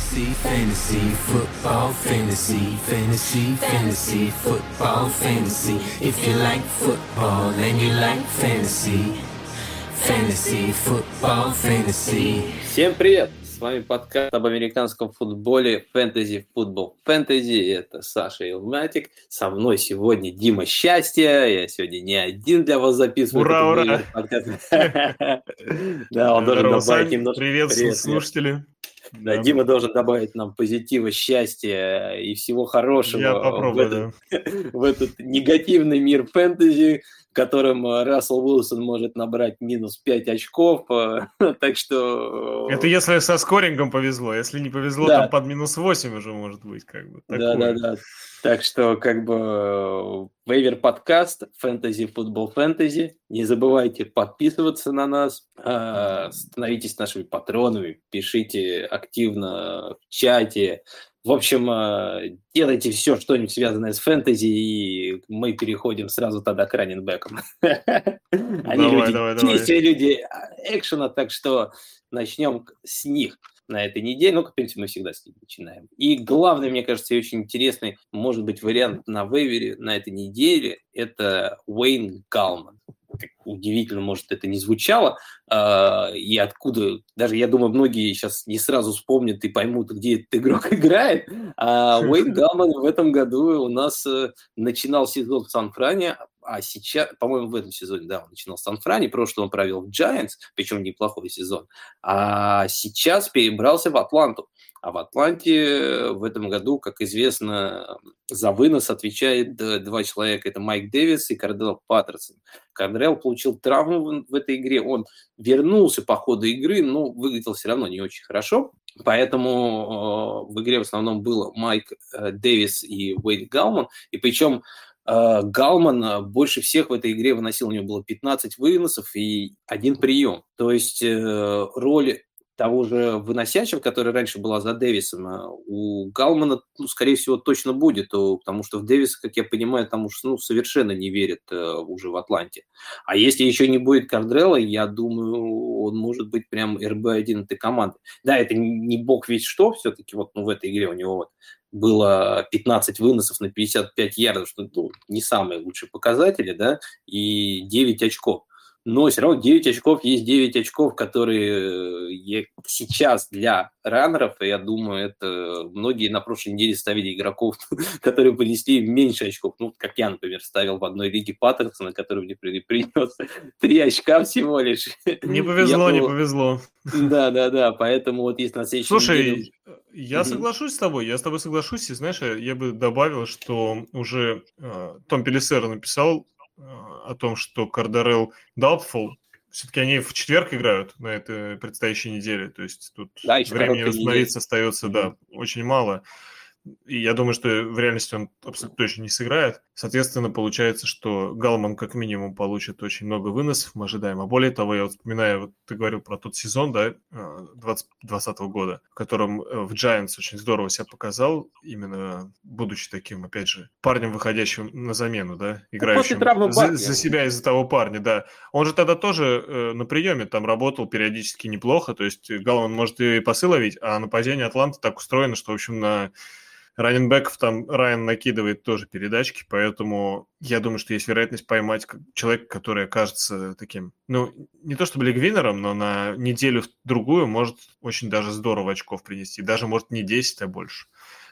Fantasy, fantasy, football, fantasy, fantasy, fantasy, football, fantasy. If you like football and you like fantasy, fantasy, football, fantasy. Всем привет! С вами подкаст об американском футболе Fantasy Football Fantasy. Это Саша Илматик. Со мной сегодня Дима Счастье. Я сегодня не один для вас записываю. Ура, ура! Да, он должен добавить немножко... Привет, слушатели. Да, да, Дима должен добавить нам позитива, счастья и всего хорошего Я попробую, в, этот, да. в этот негативный мир фэнтези, в котором э, Рассел Уилсон может набрать минус 5 очков. Э, так что... Э, Это если со скорингом повезло. Если не повезло, да. там под минус 8 уже может быть. Как бы, да, да, да. Так что, как бы, Вейвер подкаст, фэнтези, футбол, фэнтези. Не забывайте подписываться на нас, становитесь нашими патронами, пишите активно в чате. В общем, а, делайте все, что-нибудь связанное с фэнтези, и мы переходим сразу тогда к раненбекам. Они люди, люди экшена, так что начнем с них на этой неделе. Ну, в принципе, мы всегда с ним начинаем. И главный, мне кажется, и очень интересный, может быть, вариант на вейвере на этой неделе – это Уэйн Галман. Как удивительно, может, это не звучало, э, и откуда, даже я думаю, многие сейчас не сразу вспомнят и поймут, где этот игрок играет. А Уэйн Галман в этом году у нас э, начинал сезон в Сан-Фране, а сейчас, по-моему, в этом сезоне, да, он начинал в Сан-Фране, прошлый он провел в Giants, причем неплохой сезон, а сейчас перебрался в Атланту. А в Атланте в этом году, как известно, за вынос отвечает два человека. Это Майк Дэвис и Кардел Паттерсон. Кардрелл получил травму в этой игре. Он вернулся по ходу игры, но выглядел все равно не очень хорошо. Поэтому э, в игре в основном было Майк э, Дэвис и Уэйд Галман. И причем Галман э, больше всех в этой игре выносил. У него было 15 выносов и один прием. То есть э, роль того же выносящего, который раньше была за Дэвисом, а у Галмана, ну, скорее всего, точно будет, потому что в Дэвиса, как я понимаю, там уж ну, совершенно не верят э, уже в Атланте. А если еще не будет Кардрелла, я думаю, он может быть прям РБ-1 этой команды. Да, это не бог ведь что, все-таки вот ну, в этой игре у него вот было 15 выносов на 55 ярдов, что ну, не самые лучшие показатели, да, и 9 очков но все равно 9 очков есть 9 очков, которые э, сейчас для раннеров, и я думаю, это многие на прошлой неделе ставили игроков, которые принесли меньше очков. Ну, как я, например, ставил в одной лиге Паттерсона, который мне принес 3 очка всего лишь. Не повезло, не повезло. Да, да, да, поэтому вот есть на следующей Слушай, неделе... я соглашусь с тобой, я с тобой соглашусь, и знаешь, я бы добавил, что уже э, Том Пелисер написал о том, что Кардарел Doubtful, все-таки они в четверг играют на этой предстоящей неделе, то есть тут да, времени восстановиться остается, да, очень мало. И я думаю, что в реальности он абсолютно точно не сыграет. Соответственно, получается, что Галман как минимум получит очень много выносов, мы ожидаем. А более того, я вот вспоминаю, вот ты говорил про тот сезон, да, 2020 года, в котором э, в Giants очень здорово себя показал, именно будучи таким, опять же, парнем, выходящим на замену, да, ну, играющим за, за себя из-за того парня, да. Он же тогда тоже э, на приеме там работал периодически неплохо, то есть Галман может и пасы ловить, а нападение Атланты так устроено, что, в общем, на раненбеков там Райан накидывает тоже передачки, поэтому я думаю, что есть вероятность поймать человека, который окажется таким, ну, не то чтобы лигвинером, но на неделю-другую может очень даже здорово очков принести, даже может не 10, а больше.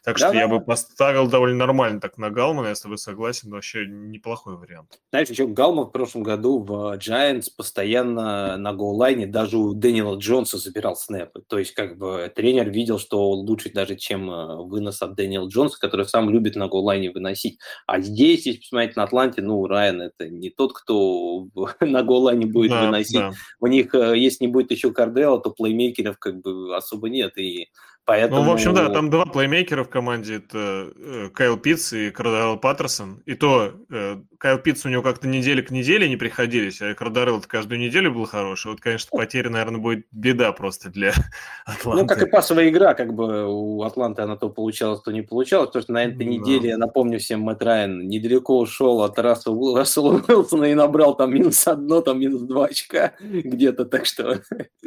Так что да, я бы поставил довольно нормально так на Галмана, я с тобой согласен, вообще неплохой вариант. Знаешь, еще Галман в прошлом году в Giants постоянно на гоу-лайне даже у Дэниела Джонса забирал снэпы. То есть как бы тренер видел, что лучше даже, чем э, вынос от Дэниела Джонса, который сам любит на гоу-лайне выносить. А здесь, если посмотреть на Атланте, ну, Райан это не тот, кто на гоу-лайне будет да, выносить. Да. У них, э, если не будет еще Кардела, то плеймейкеров как бы особо нет. И Поэтому... Ну, в общем, да, там два плеймейкера в команде. Это э, Кайл Питц и Кардарел Паттерсон. И то э, Кайл Питц у него как-то неделя к неделе не приходились, а Кардарел каждую неделю был хороший. Вот, конечно, потеря, наверное, будет беда просто для Атланты. Ну, как и пасовая игра, как бы у Атланты она то получалась, то не получалась. Потому что на этой no. неделе, я напомню всем, Мэтт Райан недалеко ушел от Рассела, Рассела Уилсона и набрал там минус одно, там минус два очка где-то. Так что,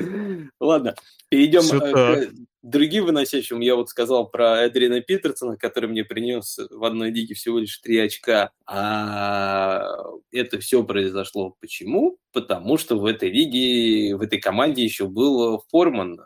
ладно, перейдем другим выносящим, я вот сказал про Эдрина Питерсона, который мне принес в одной лиге всего лишь три очка. А это все произошло почему? Потому что в этой лиге, в этой команде еще был Форман.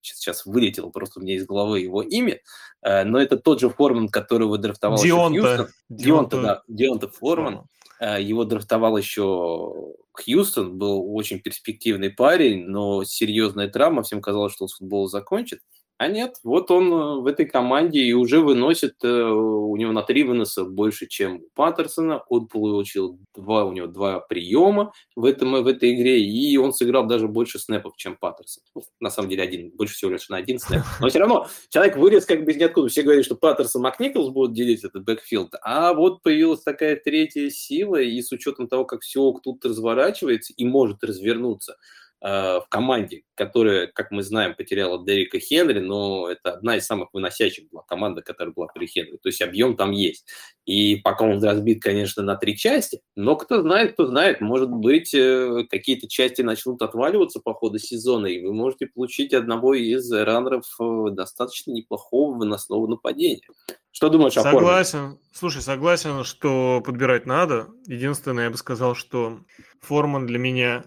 Сейчас вылетело просто у меня из головы его имя. Но это тот же Форман, которого драфтовал Дионта. Хьюстон. Дионта, да. Дионта Форман. Его драфтовал еще Хьюстон, был очень перспективный парень, но серьезная травма, всем казалось, что он с футбола закончит. А нет, вот он э, в этой команде и уже выносит, э, у него на три выноса больше, чем у Петерсона. Он получил два, у него два приема в, этом, в этой игре, и он сыграл даже больше снэпов, чем Петерсон. Ну, на самом деле один, больше всего лишь на один снэп. Но все равно человек вылез как бы из ниоткуда. Все говорят, что Петерсон, Макниколс будут делить этот backfield, а вот появилась такая третья сила, и с учетом того, как все тут разворачивается и может развернуться, в команде, которая, как мы знаем, потеряла Дерека Хенри, но это одна из самых выносящих была команда, которая была при Хенри. То есть объем там есть. И пока он разбит, конечно, на три части, но кто знает, кто знает, может быть, э, какие-то части начнут отваливаться по ходу сезона, и вы можете получить одного из раннеров э, достаточно неплохого выносного нападения. Что думаешь о Согласен. Слушай, согласен, что подбирать надо. Единственное, я бы сказал, что Форман для меня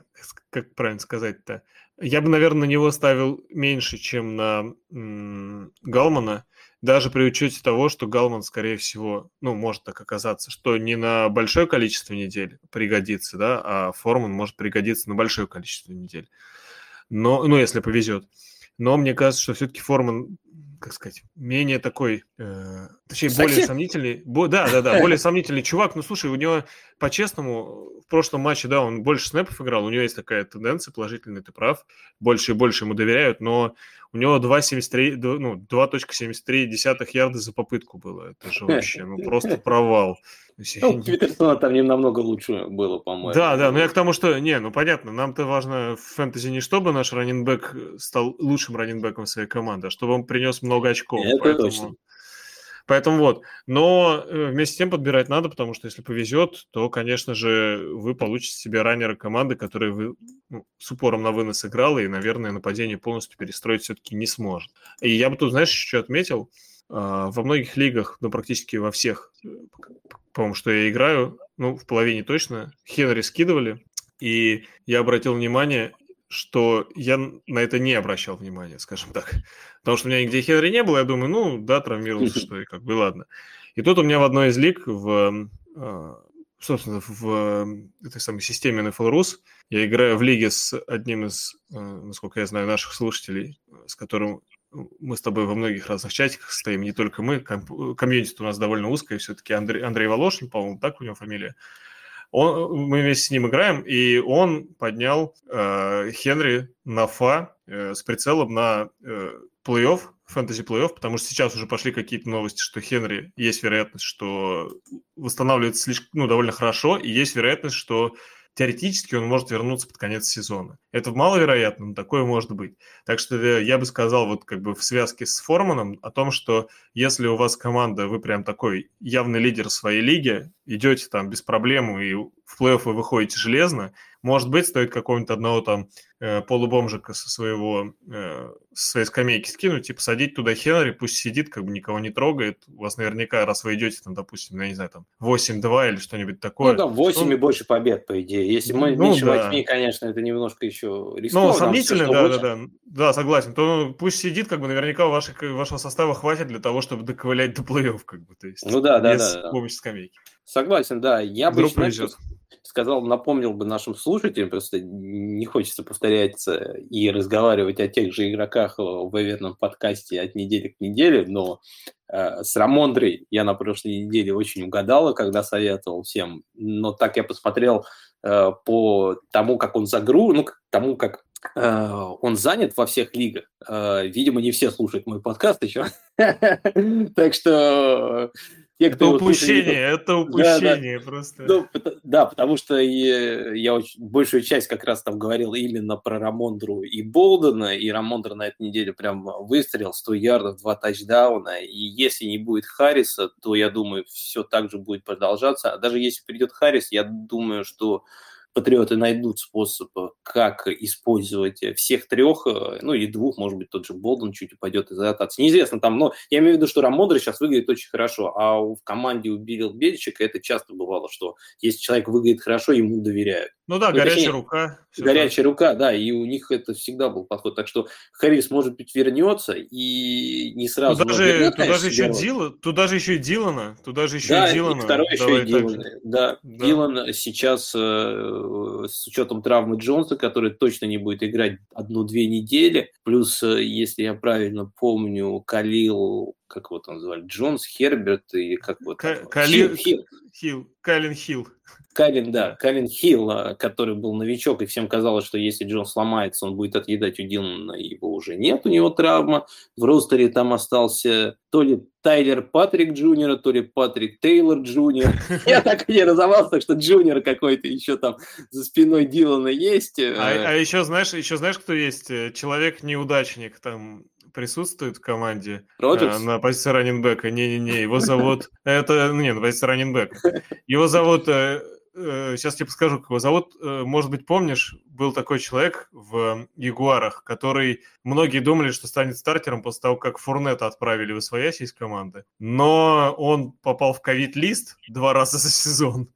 как правильно сказать-то, я бы, наверное, на него ставил меньше, чем на м- Галмана, даже при учете того, что Галман, скорее всего, ну, может так оказаться, что не на большое количество недель пригодится, да, а Форман может пригодиться на большое количество недель. Но, ну, если повезет. Но мне кажется, что все-таки Форман как сказать, менее такой, э, точнее, Совсем? более сомнительный. Бо, да, да, да, более сомнительный чувак. Ну, слушай, у него, по-честному, в прошлом матче, да, он больше снэпов играл, у него есть такая тенденция положительная, ты прав. Больше и больше ему доверяют, но у него 2,73, ну, 2.73 десятых ярда за попытку было. Это же вообще, ну, просто провал. Ну, Твиттерсона там не намного лучше было, по-моему. Да, да, но я к тому, что, не, ну понятно, нам-то важно в фэнтези не чтобы наш раненбэк стал лучшим раненбэком своей команды, а чтобы он принес много очков. Это поэтому... точно. Поэтому вот. Но э, вместе с тем подбирать надо, потому что если повезет, то, конечно же, вы получите себе раннера команды, которая вы, ну, с упором на вынос играла, и, наверное, нападение полностью перестроить все-таки не сможет. И я бы тут, знаешь, еще отметил, а, во многих лигах, ну, практически во всех, э, по-моему, что я играю, ну, в половине точно, Хенри скидывали, и я обратил внимание, что я на это не обращал внимания, скажем так. Потому что у меня нигде Хенри не было, я думаю, ну, да, травмировался, что и как бы, ладно. И тут у меня в одной из лиг, в, а, собственно, в этой самой системе NFL Rus, я играю в лиге с одним из, а, насколько я знаю, наших слушателей, с которым мы с тобой во многих разных чатиках стоим, не только мы, ком- комьюнити у нас довольно узкое, все-таки Андрей, Андрей Волошин, по-моему, так у него фамилия. Он, мы вместе с ним играем, и он поднял э, Хенри на фа э, с прицелом на э, плей-офф, фэнтези плей-офф, потому что сейчас уже пошли какие-то новости, что Хенри есть вероятность, что восстанавливается слишком, ну, довольно хорошо, и есть вероятность, что теоретически он может вернуться под конец сезона. Это маловероятно, но такое может быть. Так что э, я бы сказал вот как бы в связке с Форманом о том, что если у вас команда, вы прям такой явный лидер своей лиги, идете там без проблем и в плей-офф вы выходите железно, может быть, стоит какого-нибудь одного там э, полубомжика со своего, э, со своей скамейки скинуть и посадить туда Хенри, пусть сидит, как бы никого не трогает. У вас наверняка, раз вы идете, там, допустим, я не знаю, там 8-2 или что-нибудь такое. Ну, да, 8 он... и больше побед, по идее. Если мы ну, меньше да. 8, конечно, это немножко еще рискованно. Ну, сомнительно, да, да, да. Да, согласен. То ну, пусть сидит, как бы наверняка ваших, вашего состава хватит для того, чтобы доковылять до плей-офф, как бы, то есть. Ну да, да, без да. помощи скамейки. Согласен, да. Я Вдруг бы, знаешь, сказал, напомнил бы нашим слушателям, просто не хочется повторяться и разговаривать о тех же игроках в верном подкасте от недели к неделе, но э, с Рамондрой я на прошлой неделе очень угадала, когда советовал всем, но так я посмотрел э, по тому, как он загру, ну, к тому, как э, он занят во всех лигах. Э, видимо, не все слушают мой подкаст еще. Так что те, кто это упущение, его... это упущение да, да. просто. Ну, да, потому что я очень, большую часть как раз там говорил именно про Рамондру и Болдена, и Рамондра на этой неделе прям выстрелил 100 ярдов, два тачдауна, и если не будет Харриса, то, я думаю, все так же будет продолжаться. А даже если придет Харрис, я думаю, что патриоты найдут способ, как использовать всех трех, ну и двух, может быть, тот же Болден чуть упадет из ротации. Неизвестно там, но я имею в виду, что Рамондра сейчас выглядит очень хорошо, а в команде у Билл Бельчика это часто бывало, что если человек выглядит хорошо, ему доверяют. Ну да, ну, горячая точнее, рука. Горячая так. рука, да, и у них это всегда был подход. Так что Харрис, может быть, вернется и не сразу... Туда же, вернет, туда же еще Дила, туда же еще и Дилана, туда же еще да, и Дилана. И второй еще и Дилана. Да, да, Дилан сейчас э, с учетом травмы Джонса, который точно не будет играть одну-две недели, плюс, э, если я правильно помню, Калил как его там звали, Джонс, Херберт и как вот... Калин Хилл. Хилл. Калин Хилл. Калин, да, Калин Хилл, а, который был новичок, и всем казалось, что если Джонс сломается, он будет отъедать у Дилана, его уже нет, у него травма. В ростере там остался то ли Тайлер Патрик Джуниор, то ли Патрик Тейлор Джуниор. Я так и не разобрался, что Джуниор какой-то еще там за спиной Дилана есть. А, а еще знаешь, еще знаешь, кто есть? Человек-неудачник там присутствует в команде Роджерс? на позиции раннинбека. Не-не-не, его зовут... Это, ну, не, на позиции раннинбека. Его зовут... Сейчас тебе подскажу, как его зовут. Может быть, помнишь, был такой человек в Ягуарах, который... Многие думали, что станет стартером после того, как Фурнета отправили восвояси из команды. Но он попал в ковид-лист два раза за сезон.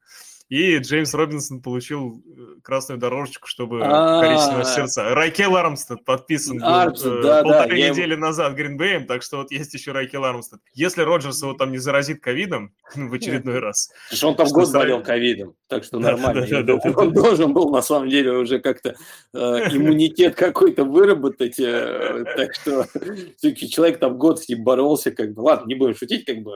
И Джеймс Робинсон получил э, красную дорожечку, чтобы коричневое сердце. Райкел Армстед подписан э, полторы недели назад Гринбеем, так что вот есть еще Райкел Армстед. Если Роджерс его там не заразит ковидом в очередной раз. Он там год болел ковидом, так что нормально. Он должен был на самом деле уже как-то э, иммунитет какой-то выработать, так что все-таки человек там год с ним боролся, как бы, ладно, не будем шутить, как бы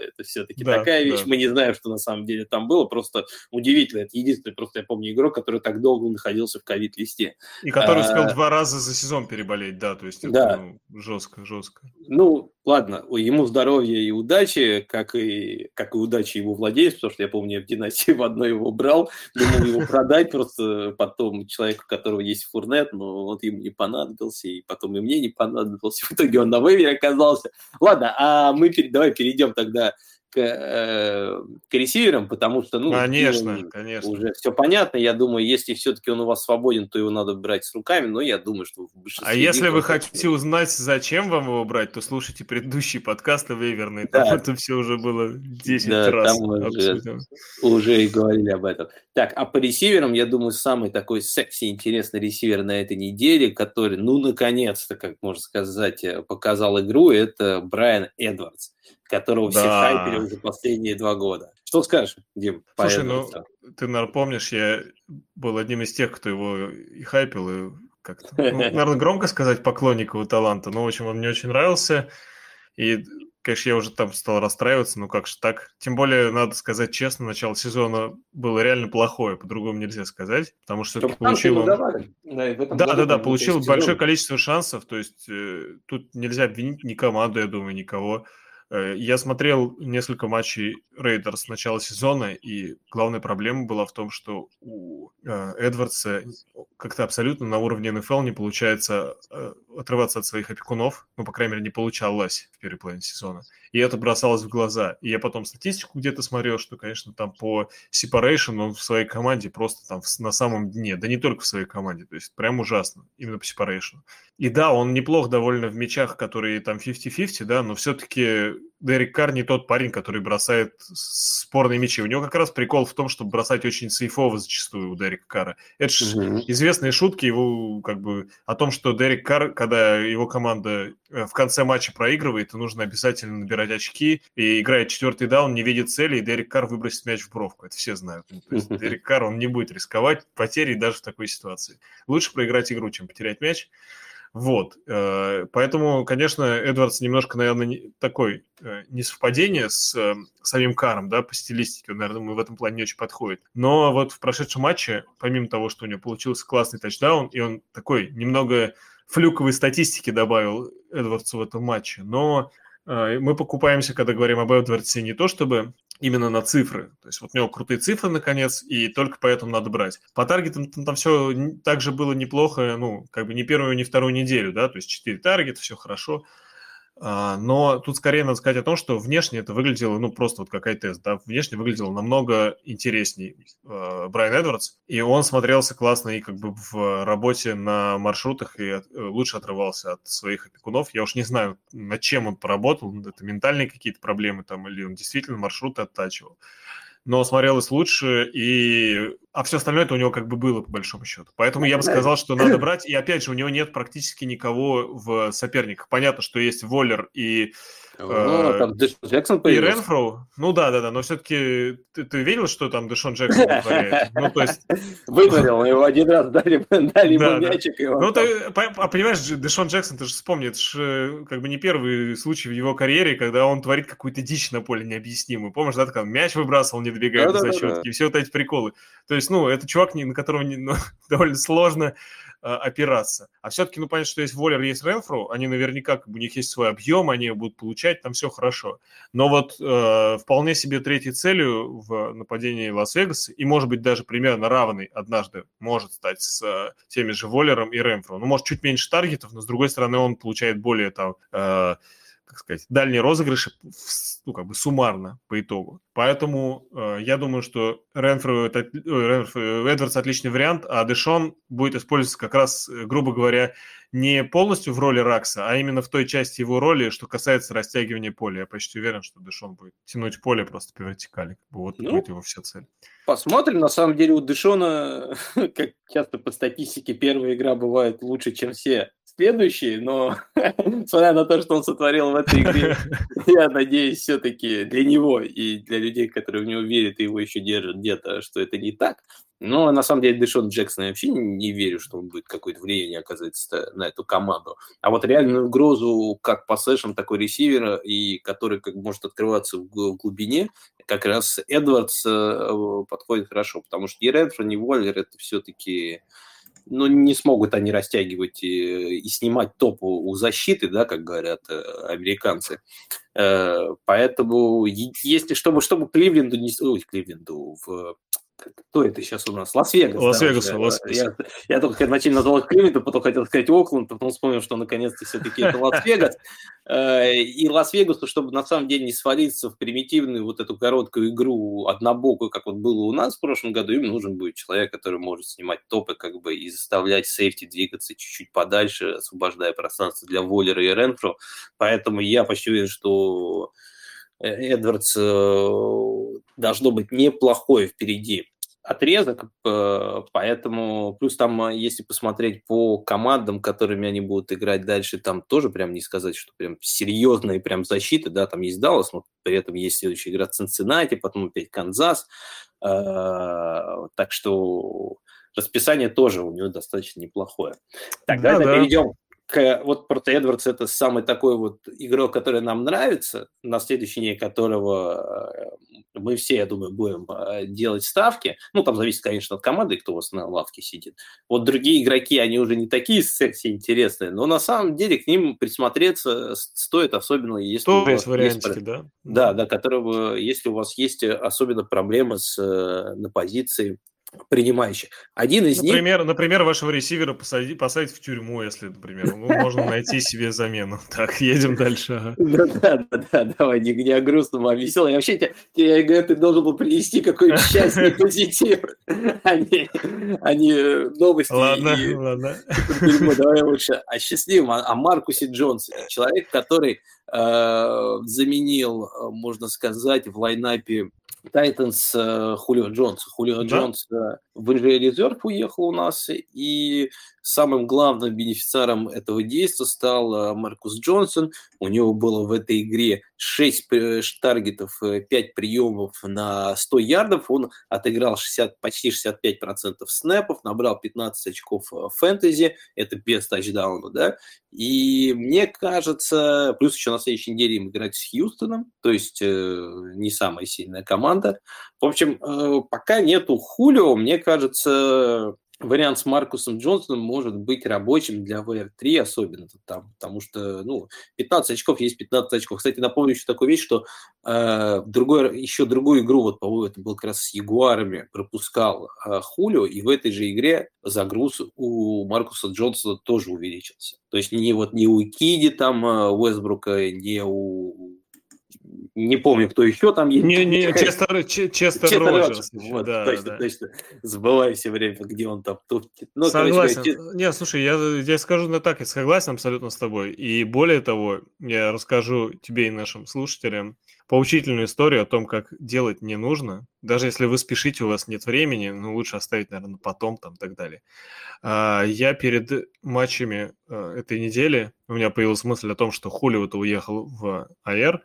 это все-таки такая вещь, мы не знаем, что на самом деле там было, просто удивительно. Это единственный, просто я помню, игрок, который так долго находился в ковид-листе. И который успел а, два раза за сезон переболеть, да, то есть это да. ну, жестко, жестко. Ну, ладно, ему здоровья и удачи, как и, как и удачи его владельцу, потому что я помню, я в династии в одной его брал, думал его продать, просто потом человеку, у которого есть фурнет, но вот ему не понадобился, и потом и мне не понадобился, в итоге он на вывере оказался. Ладно, а мы давай перейдем тогда к, э, к ресиверам, потому что, ну, конечно, конечно. уже все понятно. Я думаю, если все-таки он у вас свободен, то его надо брать с руками, но я думаю, что в большинстве... А если вы хотите узнать, зачем вам его брать, то слушайте предыдущие подкасты вейверные, там да. это все уже было 10 да, раз. Там уже, уже и говорили об этом. Так, а по ресиверам, я думаю, самый такой секси интересный ресивер на этой неделе, который, ну, наконец-то, как можно сказать, э, показал игру, это Брайан Эдвардс которого да. все хайпили уже последние два года. Что скажешь, Дим? Слушай, ну, ты, наверное, помнишь, я был одним из тех, кто его и хайпил, и как-то, ну, наверное, громко сказать поклонник его таланта, но, в общем, он мне очень нравился, и, конечно, я уже там стал расстраиваться, ну как же так? Тем более, надо сказать честно, начало сезона было реально плохое, по-другому нельзя сказать, потому что все получил он... Да, да, да, да, получил большое количество шансов, то есть э, тут нельзя обвинить ни команду, я думаю, никого. Э, я смотрел несколько матчей Рейдерс с начала сезона, и главная проблема была в том, что у э, Эдвардса как-то абсолютно на уровне НФЛ не получается э, отрываться от своих опекунов, ну, по крайней мере, не получалось в первой половине сезона. И это бросалось в глаза. И я потом статистику где-то смотрел, что, конечно, там по separation он в своей команде просто там на самом дне, да не только в своей команде, то есть прям ужасно, именно по separation. И да, он неплох довольно в мячах, которые там 50-50, да, но все-таки Дерек Карр не тот парень, который бросает спорные мячи. У него как раз прикол в том, чтобы бросать очень сейфово зачастую у Дерека Карра. Это же угу. известные шутки его как бы о том, что Дерек Карр, когда его команда э, в конце матча проигрывает, то нужно обязательно набирать очки, и играя четвертый даун, не видит цели, и Дерек Карр выбросит мяч в бровку. Это все знают. Ну, то есть Дерек Карр, он не будет рисковать потерей даже в такой ситуации. Лучше проиграть игру, чем потерять мяч. Вот, э, поэтому, конечно, Эдвардс немножко, наверное, такой э, несовпадение с э, самим Каром, да, по стилистике, он, наверное, в этом плане не очень подходит. Но вот в прошедшем матче, помимо того, что у него получился классный тачдаун, и он такой немного флюковой статистики добавил Эдвардсу в этом матче, но мы покупаемся, когда говорим об Эдвардсе, не то чтобы именно на цифры. То есть вот у него крутые цифры, наконец, и только поэтому надо брать. По таргетам там, там все также было неплохо, ну, как бы не первую, не вторую неделю, да, то есть 4 таргета, все хорошо. А, но тут скорее надо сказать о том, что внешне это выглядело, ну, просто вот как тест, да, внешне выглядело намного интересней э, Брайан Эдвардс, и он смотрелся классно и как бы в работе на маршрутах и э, лучше отрывался от своих опекунов. Я уж не знаю, над чем он поработал, это ментальные какие-то проблемы там, или он действительно маршруты оттачивал но смотрелось лучше, и... а все остальное это у него как бы было, по большому счету. Поэтому я бы сказал, что надо брать, и опять же, у него нет практически никого в соперниках. Понятно, что есть Воллер и ну, э, там Дэшон Джексон появился. И Ренфроу? Ну да, да, да, но все-таки ты, ты видел, что там Дэшон Джексон вытворяет? Ну, то есть... Вытворил, его один раз дали, дали ему да, мячик. Да. Ну, ты, а понимаешь, Дэшон Джексон, ты же вспомни, это же как бы не первый случай в его карьере, когда он творит какую-то дичь на поле необъяснимую. Помнишь, да, как мяч выбрасывал, не добегая да, до зачетки, да, да. и все вот эти приколы. То есть, ну, это чувак, на которого не, ну, довольно сложно Э, опираться. А все-таки, ну, понятно, что есть Воллер, есть Ренфру, они наверняка, как бы, у них есть свой объем, они будут получать, там все хорошо. Но вот э, вполне себе третьей целью в нападении Лас-Вегаса, и, может быть, даже примерно равный однажды может стать с э, теми же Воллером и Ренфру. Ну, может, чуть меньше таргетов, но, с другой стороны, он получает более там... Э, как сказать, дальние розыгрыши, ну, как бы суммарно по итогу. Поэтому э, я думаю, что Ренфру, это, Ренфру, Эдвардс отличный вариант, а Дэшон будет использоваться как раз, э, грубо говоря, не полностью в роли Ракса, а именно в той части его роли, что касается растягивания поля. Я почти уверен, что Дэшон будет тянуть поле просто по вертикали. Как бы вот ну, будет его вся цель. Посмотрим. На самом деле у Дэшона, как часто по статистике, первая игра бывает лучше, чем все следующие, но несмотря на то, что он сотворил в этой игре, я надеюсь все-таки для него и для людей, которые в него верят и его еще держат где-то, что это не так. Но на самом деле Дэшон Джексон я вообще не верю, что он будет какое-то влияние оказывать на эту команду. А вот реальную угрозу как по сэшам, такой ресивера, и который как может открываться в глубине, как раз Эдвардс э, подходит хорошо, потому что ни Редфорд, ни Воллер это все-таки ну, не смогут они растягивать и, и снимать топ у, у защиты, да, как говорят э, американцы. Э, поэтому, если чтобы, чтобы Кливленду не... Ой, Кливленду, в кто это сейчас у нас? Лас-Вегас. Лас-Вегас, да, Лас-Вегас. Я, я только начали назвал Кливленд, а потом хотел сказать Окленд, потом вспомнил, что наконец-то все-таки это Лас-Вегас. Э, и Лас-Вегасу, чтобы на самом деле не свалиться в примитивную вот эту короткую игру однобокую, как вот было у нас в прошлом году, им нужен будет человек, который может снимать топы как бы и заставлять safety двигаться чуть-чуть подальше, освобождая пространство для Воллера и Ренфро. Поэтому я почти уверен, что Эдвардс э, должно быть неплохой впереди отрезок, э, поэтому плюс там, если посмотреть по командам, которыми они будут играть дальше, там тоже прям не сказать, что прям серьезная прям защита, да, там есть Даллас, но при этом есть следующая игра Цинциннати, потом опять Канзас, так что расписание тоже у него достаточно неплохое. Так, да, давай да. перейдем вот просто Эдвардс это самый такой вот игрок, который нам нравится, на следующий день которого э, мы все, я думаю, будем э, делать ставки. Ну, там зависит, конечно, от команды, кто у вас на лавке сидит. Вот другие игроки, они уже не такие секси интересные, но на самом деле к ним присмотреться стоит, особенно если Тоже у вас есть вариантики, да? Да, да, которого, если у вас есть особенно проблемы с, э, на позиции принимающих. Один из например, них... Например, вашего ресивера посадить, посадить в тюрьму, если, например, ну, можно найти себе замену. Так, едем дальше. Да, да, да, давай, не, не о грустном, а веселом. Я вообще я говорю, ты должен был принести какой-то счастье позитив, а не, а не новости. Ладно, ладно. Давай лучше о счастливом, о Маркусе Джонсе. Человек, который э, заменил, можно сказать, в лайнапе Тайтанс э, Хулио Джонс. Хулио да? Джонс э, в инжире резерв уехал у нас, и самым главным бенефициаром этого действия стал э, Маркус Джонсон. У него было в этой игре 6 таргетов, 5 приемов на 100 ярдов. Он отыграл 60, почти 65% снэпов, набрал 15 очков фэнтези. Это без тачдауна, да. И мне кажется, плюс еще на следующей неделе им играть с Хьюстоном, то есть э, не самая сильная команда. В общем, э, пока нету Хулио, мне кажется, вариант с Маркусом Джонсоном может быть рабочим для VR3 особенно там, потому что, ну, 15 очков есть 15 очков. Кстати, напомню еще такую вещь, что э, другой, еще другую игру, вот, по-моему, это был как раз с Ягуарами, пропускал э, Хулио, и в этой же игре загруз у Маркуса Джонсона тоже увеличился. То есть не вот не у Киди там э, Уэсбрука, не у не помню, кто еще там есть. Не, не, Честер, Честер, Честер Роджерс. Вот, да, точно, да. точно. Забываю все время, где он там. Ну, согласен. Короче, не, слушай, я, я скажу на так, я согласен абсолютно с тобой. И более того, я расскажу тебе и нашим слушателям поучительную историю о том, как делать не нужно. Даже если вы спешите, у вас нет времени, ну, лучше оставить, наверное, потом там и так далее. А, я перед матчами а, этой недели, у меня появилась мысль о том, что Хуливо-то уехал в АР,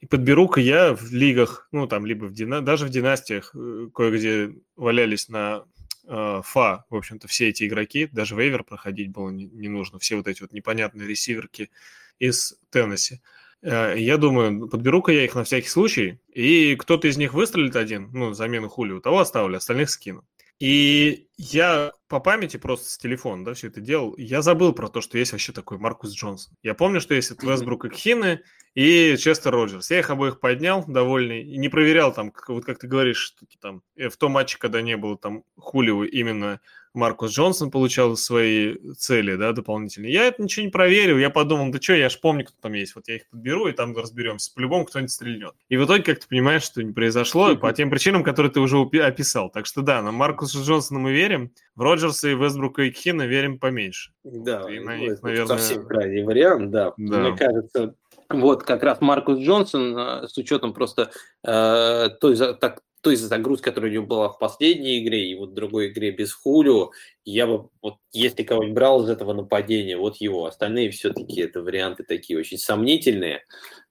и подберу-ка я в лигах, ну, там, либо в дина... даже в династиях, э, кое-где валялись на э, ФА, в общем-то, все эти игроки, даже вейвер проходить было не, не нужно, все вот эти вот непонятные ресиверки из Теннесси. Э, я думаю, подберу-ка я их на всякий случай, и кто-то из них выстрелит один, ну, замену Хулио, того оставлю, остальных скину. И я по памяти просто с телефона, да, все это делал. Я забыл про то, что есть вообще такой Маркус Джонсон. Я помню, что есть Вестбрук и Кхины, и Честер Роджерс. Я их обоих поднял, довольный, и не проверял там, как, вот как ты говоришь, что там э, в том матче, когда не было там Хулио, именно Маркус Джонсон получал свои цели, да, дополнительные. Я это ничего не проверил, я подумал, да что, я ж помню, кто там есть, вот я их подберу, и там разберемся. По-любому кто-нибудь стрельнет. И в итоге, как ты понимаешь, что не произошло, по тем причинам, которые ты уже описал. Так что да, на Маркуса Джонсона мы верим, в Роджерса и Вестбрука и Кхина верим поменьше. Да, и на них, наверное... совсем крайний вариант, да. да. Мне кажется, вот как раз Маркус Джонсон, э, с учетом просто э, той, так, той загрузки, которая у него была в последней игре, и вот другой игре без Хулио, я бы, вот если кого-нибудь брал из этого нападения, вот его. Остальные все-таки это варианты такие очень сомнительные.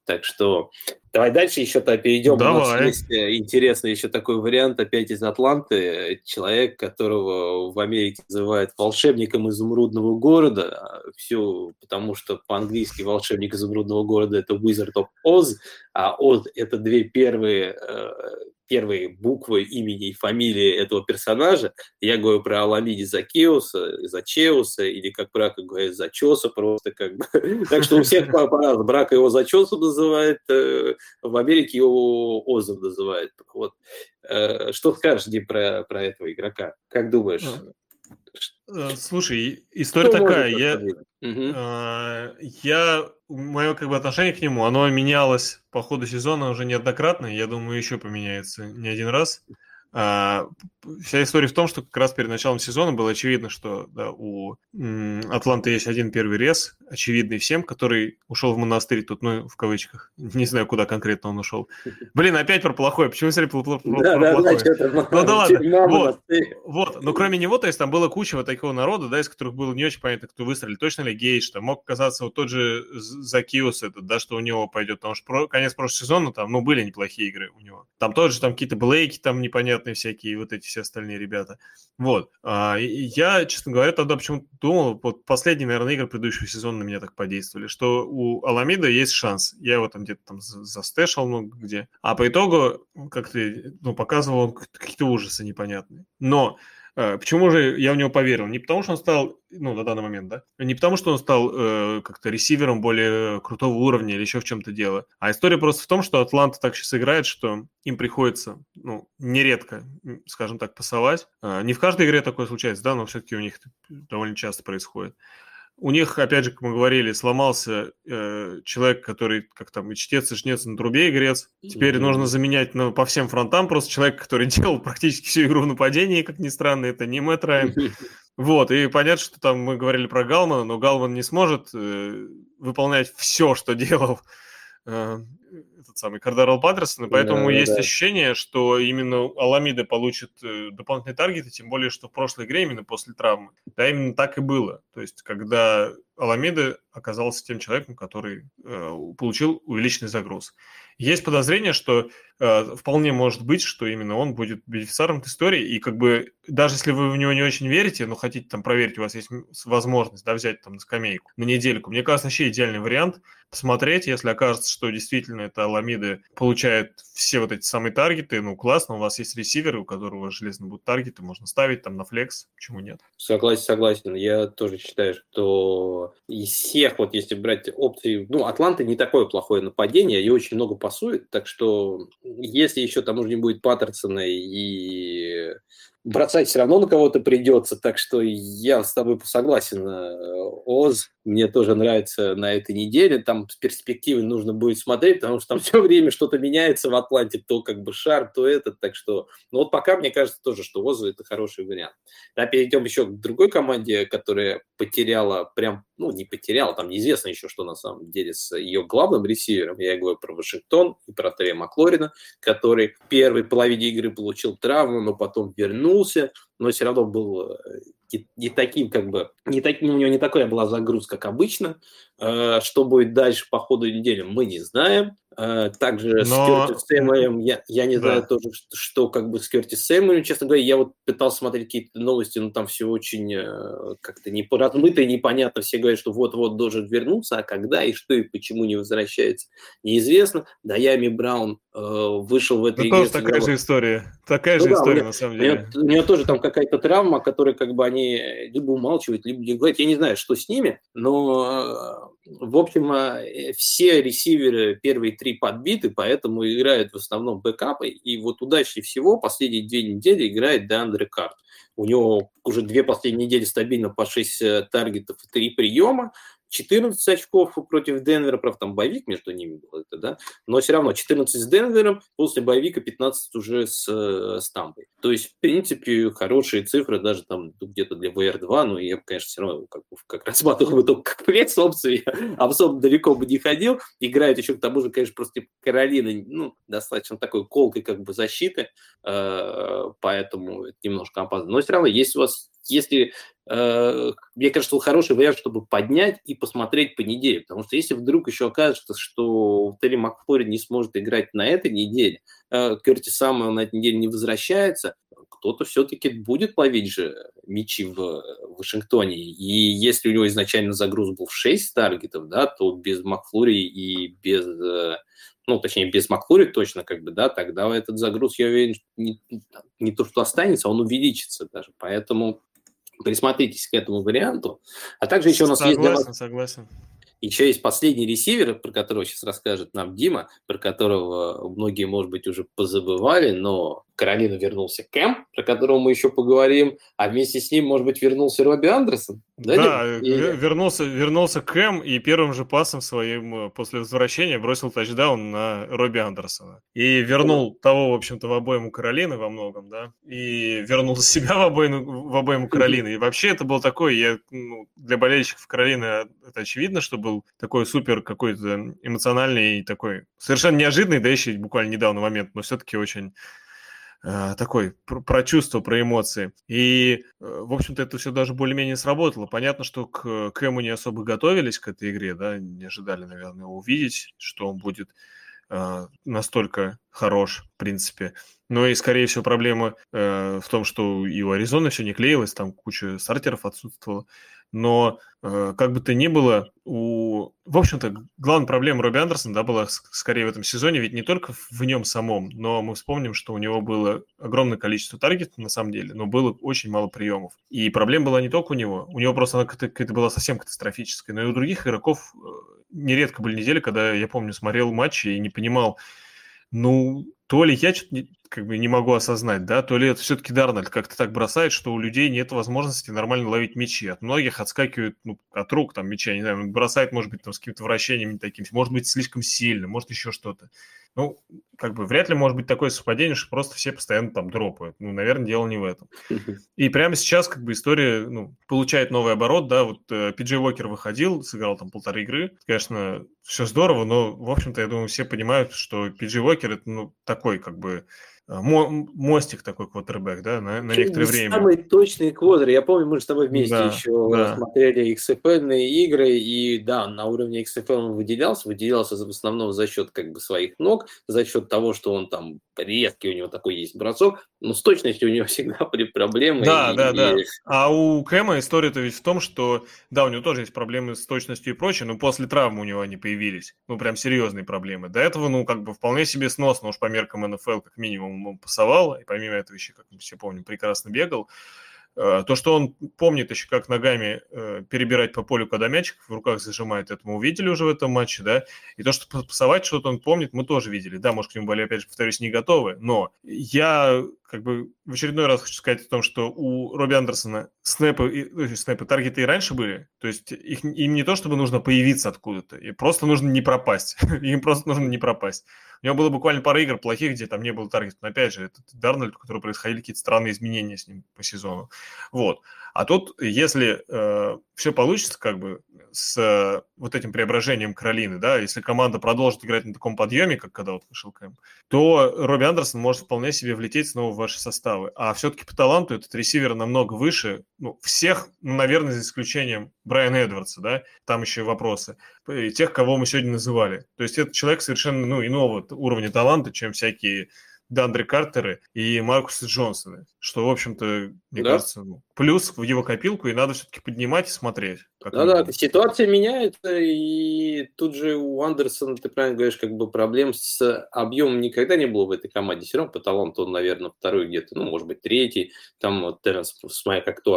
Так что давай дальше еще-то перейдем. Давай. У нас есть э, интересный еще такой вариант опять из Атланты. Человек, которого в Америке называют волшебником изумрудного города. Все потому, что по-английски волшебник изумрудного города это Wizard of Oz, а Oz это две первые э, первые буквы имени и фамилии этого персонажа. Я говорю про Аламиди Закеуса, Зачеуса, или, как Брака говорит, Зачеса просто как бы. Так что у всех по-разному. Брака его Зачесом называет, э, в Америке его Озом называют. Вот. Э, что скажешь, Дим, про, про этого игрока? Как думаешь? Э, слушай, история Что такая. Я, угу. я, мое как бы отношение к нему, оно менялось по ходу сезона уже неоднократно. Я думаю, еще поменяется не один раз. А, вся история в том, что как раз перед началом сезона было очевидно, что да, у Атланты есть один первый рез, очевидный всем, который ушел в монастырь, тут, ну, в кавычках. Не знаю, куда конкретно он ушел. Блин, опять про плохое. Почему все про, про, про, да, про да, плохое? Да, ну да ладно. Вот, вот. Но кроме него, то есть там было куча вот такого народа, да, из которых было не очень понятно, кто выстрелил. Точно ли Гейдж, там мог казаться вот тот же Закиус этот, да, что у него пойдет. Потому что про, конец прошлого сезона там, ну, были неплохие игры у него. Там тоже там какие-то Блейки там непонятно непонятные всякие, вот эти все остальные ребята. Вот. А, я, честно говоря, тогда почему-то думал, вот последние, наверное, игры предыдущего сезона на меня так подействовали, что у Аламида есть шанс. Я его там где-то там застэшил много где. А по итогу, как ты ну, показывал, какие-то ужасы непонятные. Но почему же я в него поверил? Не потому, что он стал, ну, на данный момент, да, не потому, что он стал э, как-то ресивером более крутого уровня или еще в чем-то дело, а история просто в том, что Атланта так сейчас играет, что им приходится, ну, нередко, скажем так, пасовать. Э, не в каждой игре такое случается, да, но все-таки у них довольно часто происходит. У них, опять же, как мы говорили, сломался э, человек, который, как там, и чтец, и жнец на трубе игрец. Теперь mm-hmm. нужно заменять ну, по всем фронтам просто человека, который делал практически всю игру в нападении, как ни странно, это не Мэтт Райан. Вот, и понятно, что там мы говорили про Галмана, но Галман не сможет э, выполнять все, что делал э, этот самый Кардарал Паттерсон, и поэтому да, есть да. ощущение, что именно Аламида получит э, дополнительные таргеты, тем более, что в прошлой игре, именно после травмы, да, именно так и было. То есть, когда Аламеда оказался тем человеком, который э, получил увеличенный загруз. Есть подозрение, что э, вполне может быть, что именно он будет бенефициаром этой истории, и как бы даже если вы в него не очень верите, но хотите там проверить, у вас есть возможность да, взять там на скамейку, на недельку, мне кажется, вообще идеальный вариант посмотреть, если окажется, что действительно это Аламида получает все вот эти самые таргеты, ну классно, у вас есть ресиверы, у которого железно будут таргеты, можно ставить там на флекс, почему нет? Согласен, согласен. Я тоже считаю, что из всех, вот если брать опции, ну, Атланта не такое плохое нападение, и очень много пасует, так что если еще там уже не будет Паттерсона и бросать все равно на кого-то придется, так что я с тобой согласен. Э, Оз мне тоже нравится на этой неделе. Там с перспективы нужно будет смотреть, потому что там все время что-то меняется в Атланте, то как бы шар, то этот. Так что, ну вот пока мне кажется тоже, что Озу это хороший вариант. Да, перейдем еще к другой команде, которая потеряла прям, ну не потеряла, там неизвестно еще, что на самом деле с ее главным ресивером. Я говорю про Вашингтон и про Трей Маклорина, который в первой половине игры получил травму, но потом вернулся, но все равно был э, не, таким, как бы, не таким, у него не такая была загрузка, как обычно. Э, что будет дальше по ходу недели, мы не знаем. Э, также Но... с Кертис Сэмуэлем, я, я не да. знаю тоже, что, что как бы с Кертис Сэмуэлем, честно говоря, я вот пытался смотреть какие-то новости, но там все очень э, как-то не размыто и непонятно. Все говорят, что вот-вот должен вернуться, а когда и что и почему не возвращается, неизвестно. Даями Браун э, вышел в этой игре. тоже такая же история. Такая ну, же да, история, меня, на самом деле. У нее тоже там какая-то травма, которой как бы они либо умалчивают, либо не говорят. Я не знаю, что с ними, но в общем, э, все ресиверы первые три подбиты, поэтому играют в основном бэкапы. И вот удачнее всего последние две недели играет Деандре Карт. У него уже две последние недели стабильно по 6 э, таргетов и 3 приема. 14 очков против Денвера, правда, там боевик между ними был, это, да, но все равно 14 с Денвером, после боевика 15 уже с, э, с Тампой. То есть, в принципе, хорошие цифры даже там где-то для VR2, но я, конечно, все равно как, как рассматривал бы только как пресс-опцию, а особо далеко бы не ходил. Играет еще к тому же, конечно, просто Каролина, ну, достаточно такой колкой как бы защиты, э, поэтому это немножко опасно. Но все равно, если у вас если, э, мне кажется, хороший вариант, чтобы поднять и посмотреть по неделе. Потому что если вдруг еще окажется, что Терри Макфлори не сможет играть на этой неделе, э, Керти Самуэл на этой неделе не возвращается, кто-то все-таки будет ловить же мячи в Вашингтоне. И если у него изначально загруз был в 6 таргетов, да, то без Макфлури и без э, ну, точнее, без Макфлури точно, как бы, да, тогда этот загруз, я уверен, не, не то, что останется, он увеличится даже. Поэтому присмотритесь к этому варианту. А также еще у нас согласен, есть... Согласен, согласен. Еще есть последний ресивер, про которого сейчас расскажет нам Дима, про которого многие, может быть, уже позабывали, но Каролину вернулся Кэм, про которого мы еще поговорим, а вместе с ним, может быть, вернулся Робби Андерсон. Да, да и... вернулся, вернулся Кэм и первым же пасом своим э, после возвращения бросил тачдаун на Робби Андерсона. И вернул того, в общем-то, в обойму Каролины во многом, да, и вернул себя в обойму, в обойму Каролины. И вообще это был такой, я, ну, для болельщиков Каролины это очевидно, что был такой супер какой-то эмоциональный и такой совершенно неожиданный, да еще буквально недавно момент, но все-таки очень Э, такой про, чувства, про эмоции. И, э, в общем-то, это все даже более-менее сработало. Понятно, что к Кэму не особо готовились к этой игре, да, не ожидали, наверное, его увидеть, что он будет э, настолько хорош, в принципе. Но и, скорее всего, проблема э, в том, что и у Аризоны все не клеилось, там куча стартеров отсутствовала но э, как бы то ни было, у... в общем-то, главная проблема Робби Андерсона да, была скорее в этом сезоне, ведь не только в нем самом, но мы вспомним, что у него было огромное количество таргетов на самом деле, но было очень мало приемов. И проблема была не только у него, у него просто она какая-то была совсем катастрофическая, но и у других игроков э, нередко были недели, когда, я помню, смотрел матчи и не понимал, ну, то ли я что-то как бы не могу осознать, да, то ли это все-таки Дарнольд как-то так бросает, что у людей нет возможности нормально ловить мячи. От многих отскакивают ну, от рук там мяча, не знаю, бросает, может быть, там с каким-то вращением не таким, может быть, слишком сильно, может еще что-то. Ну, как бы вряд ли может быть такое совпадение, что просто все постоянно там дропают. Ну, наверное, дело не в этом. И прямо сейчас как бы история ну, получает новый оборот, да, вот э, Пиджей Уокер выходил, сыграл там полторы игры. Конечно, все здорово, но, в общем-то, я думаю, все понимают, что Пиджей Уокер это, ну, такой как бы мостик такой квотербек, да, на, на некоторое время. Самый точный квотер. Я помню, мы с тобой вместе да, еще да. смотрели XFL игры, и да, на уровне XFL он выделялся, выделялся в основном за счет как бы своих ног, за счет того, что он там резкий, у него такой есть бросок, но с точностью у него всегда были проблемы. Да, и, да, и... да. А у Кэма история-то ведь в том, что, да, у него тоже есть проблемы с точностью и прочее, но после травмы у него они появились. Ну, прям серьезные проблемы. До этого, ну, как бы вполне себе сносно уж по меркам НФЛ, как минимум, он пасовал, и помимо этого еще, как мы все помним, прекрасно бегал. Э, то, что он помнит еще, как ногами э, перебирать по полю, когда мячик в руках зажимает, это мы увидели уже в этом матче, да. И то, что пасовать что-то он помнит, мы тоже видели. Да, может, к нему были, опять же, повторюсь, не готовы. Но я как бы в очередной раз хочу сказать о том, что у Робби Андерсона снэпы, ну, снэпы таргеты и раньше были. То есть их, им не то, чтобы нужно появиться откуда-то, и просто нужно не пропасть. им просто нужно не пропасть. У него было буквально пара игр плохих, где там не было таргета. Но опять же, это Дарнольд, у которого происходили какие-то странные изменения с ним по сезону. Вот. А тут, если э, все получится, как бы, с э, вот этим преображением Каролины, да, если команда продолжит играть на таком подъеме, как когда вот вышел Кэм, то Робби Андерсон может вполне себе влететь снова в ваши составы. А все-таки по таланту этот ресивер намного выше, ну, всех, ну, наверное, за исключением Брайана Эдвардса, да, там еще вопросы, и тех, кого мы сегодня называли. То есть это человек совершенно, ну, иного уровня таланта, чем всякие Дандре Картеры и Маркуса Джонсона, что, в общем-то, мне да. кажется, ну, плюс в его копилку, и надо все-таки поднимать и смотреть. Да-да, да, ситуация меняется, и тут же у Андерсона, ты правильно говоришь, как бы проблем с объемом никогда не было в этой команде. Все равно по таланту он, наверное, второй где-то, ну, может быть, третий. Там вот Терренс, смотря как кто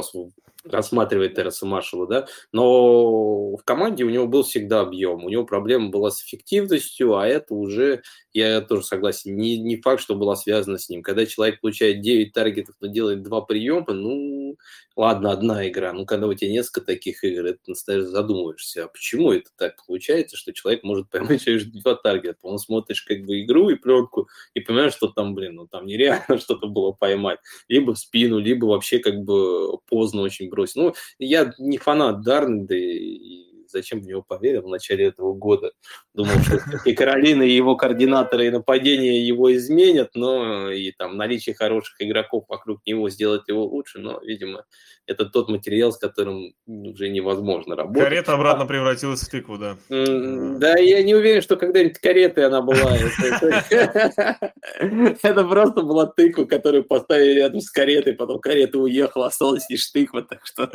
рассматривает Терренса Маршалла, да, но в команде у него был всегда объем, у него проблема была с эффективностью, а это уже, я тоже согласен, не, не факт, что была связана с ним. Когда человек получает 9 таргетов, но делает два приема, ну, ладно, одна игра, ну, когда у тебя несколько таких игр, это настоящий задумываешься, а почему это так получается, что человек может поймать лишь два таргета? Он смотришь как бы игру и пленку и понимаешь, что там, блин, ну там нереально что-то было поймать. Либо в спину, либо вообще как бы поздно очень бросить. Ну, я не фанат Дарнда и зачем в него поверил в начале этого года. Думал, что и Каролина, и его координаторы, и нападения его изменят, но и там наличие хороших игроков вокруг него сделает его лучше, но, видимо, это тот материал, с которым уже невозможно работать. Карета обратно превратилась в тыкву, да. Да, я не уверен, что когда-нибудь каретой она была. Это просто была тыква, которую поставили рядом с каретой, потом карета уехала, осталась лишь тыква, так что...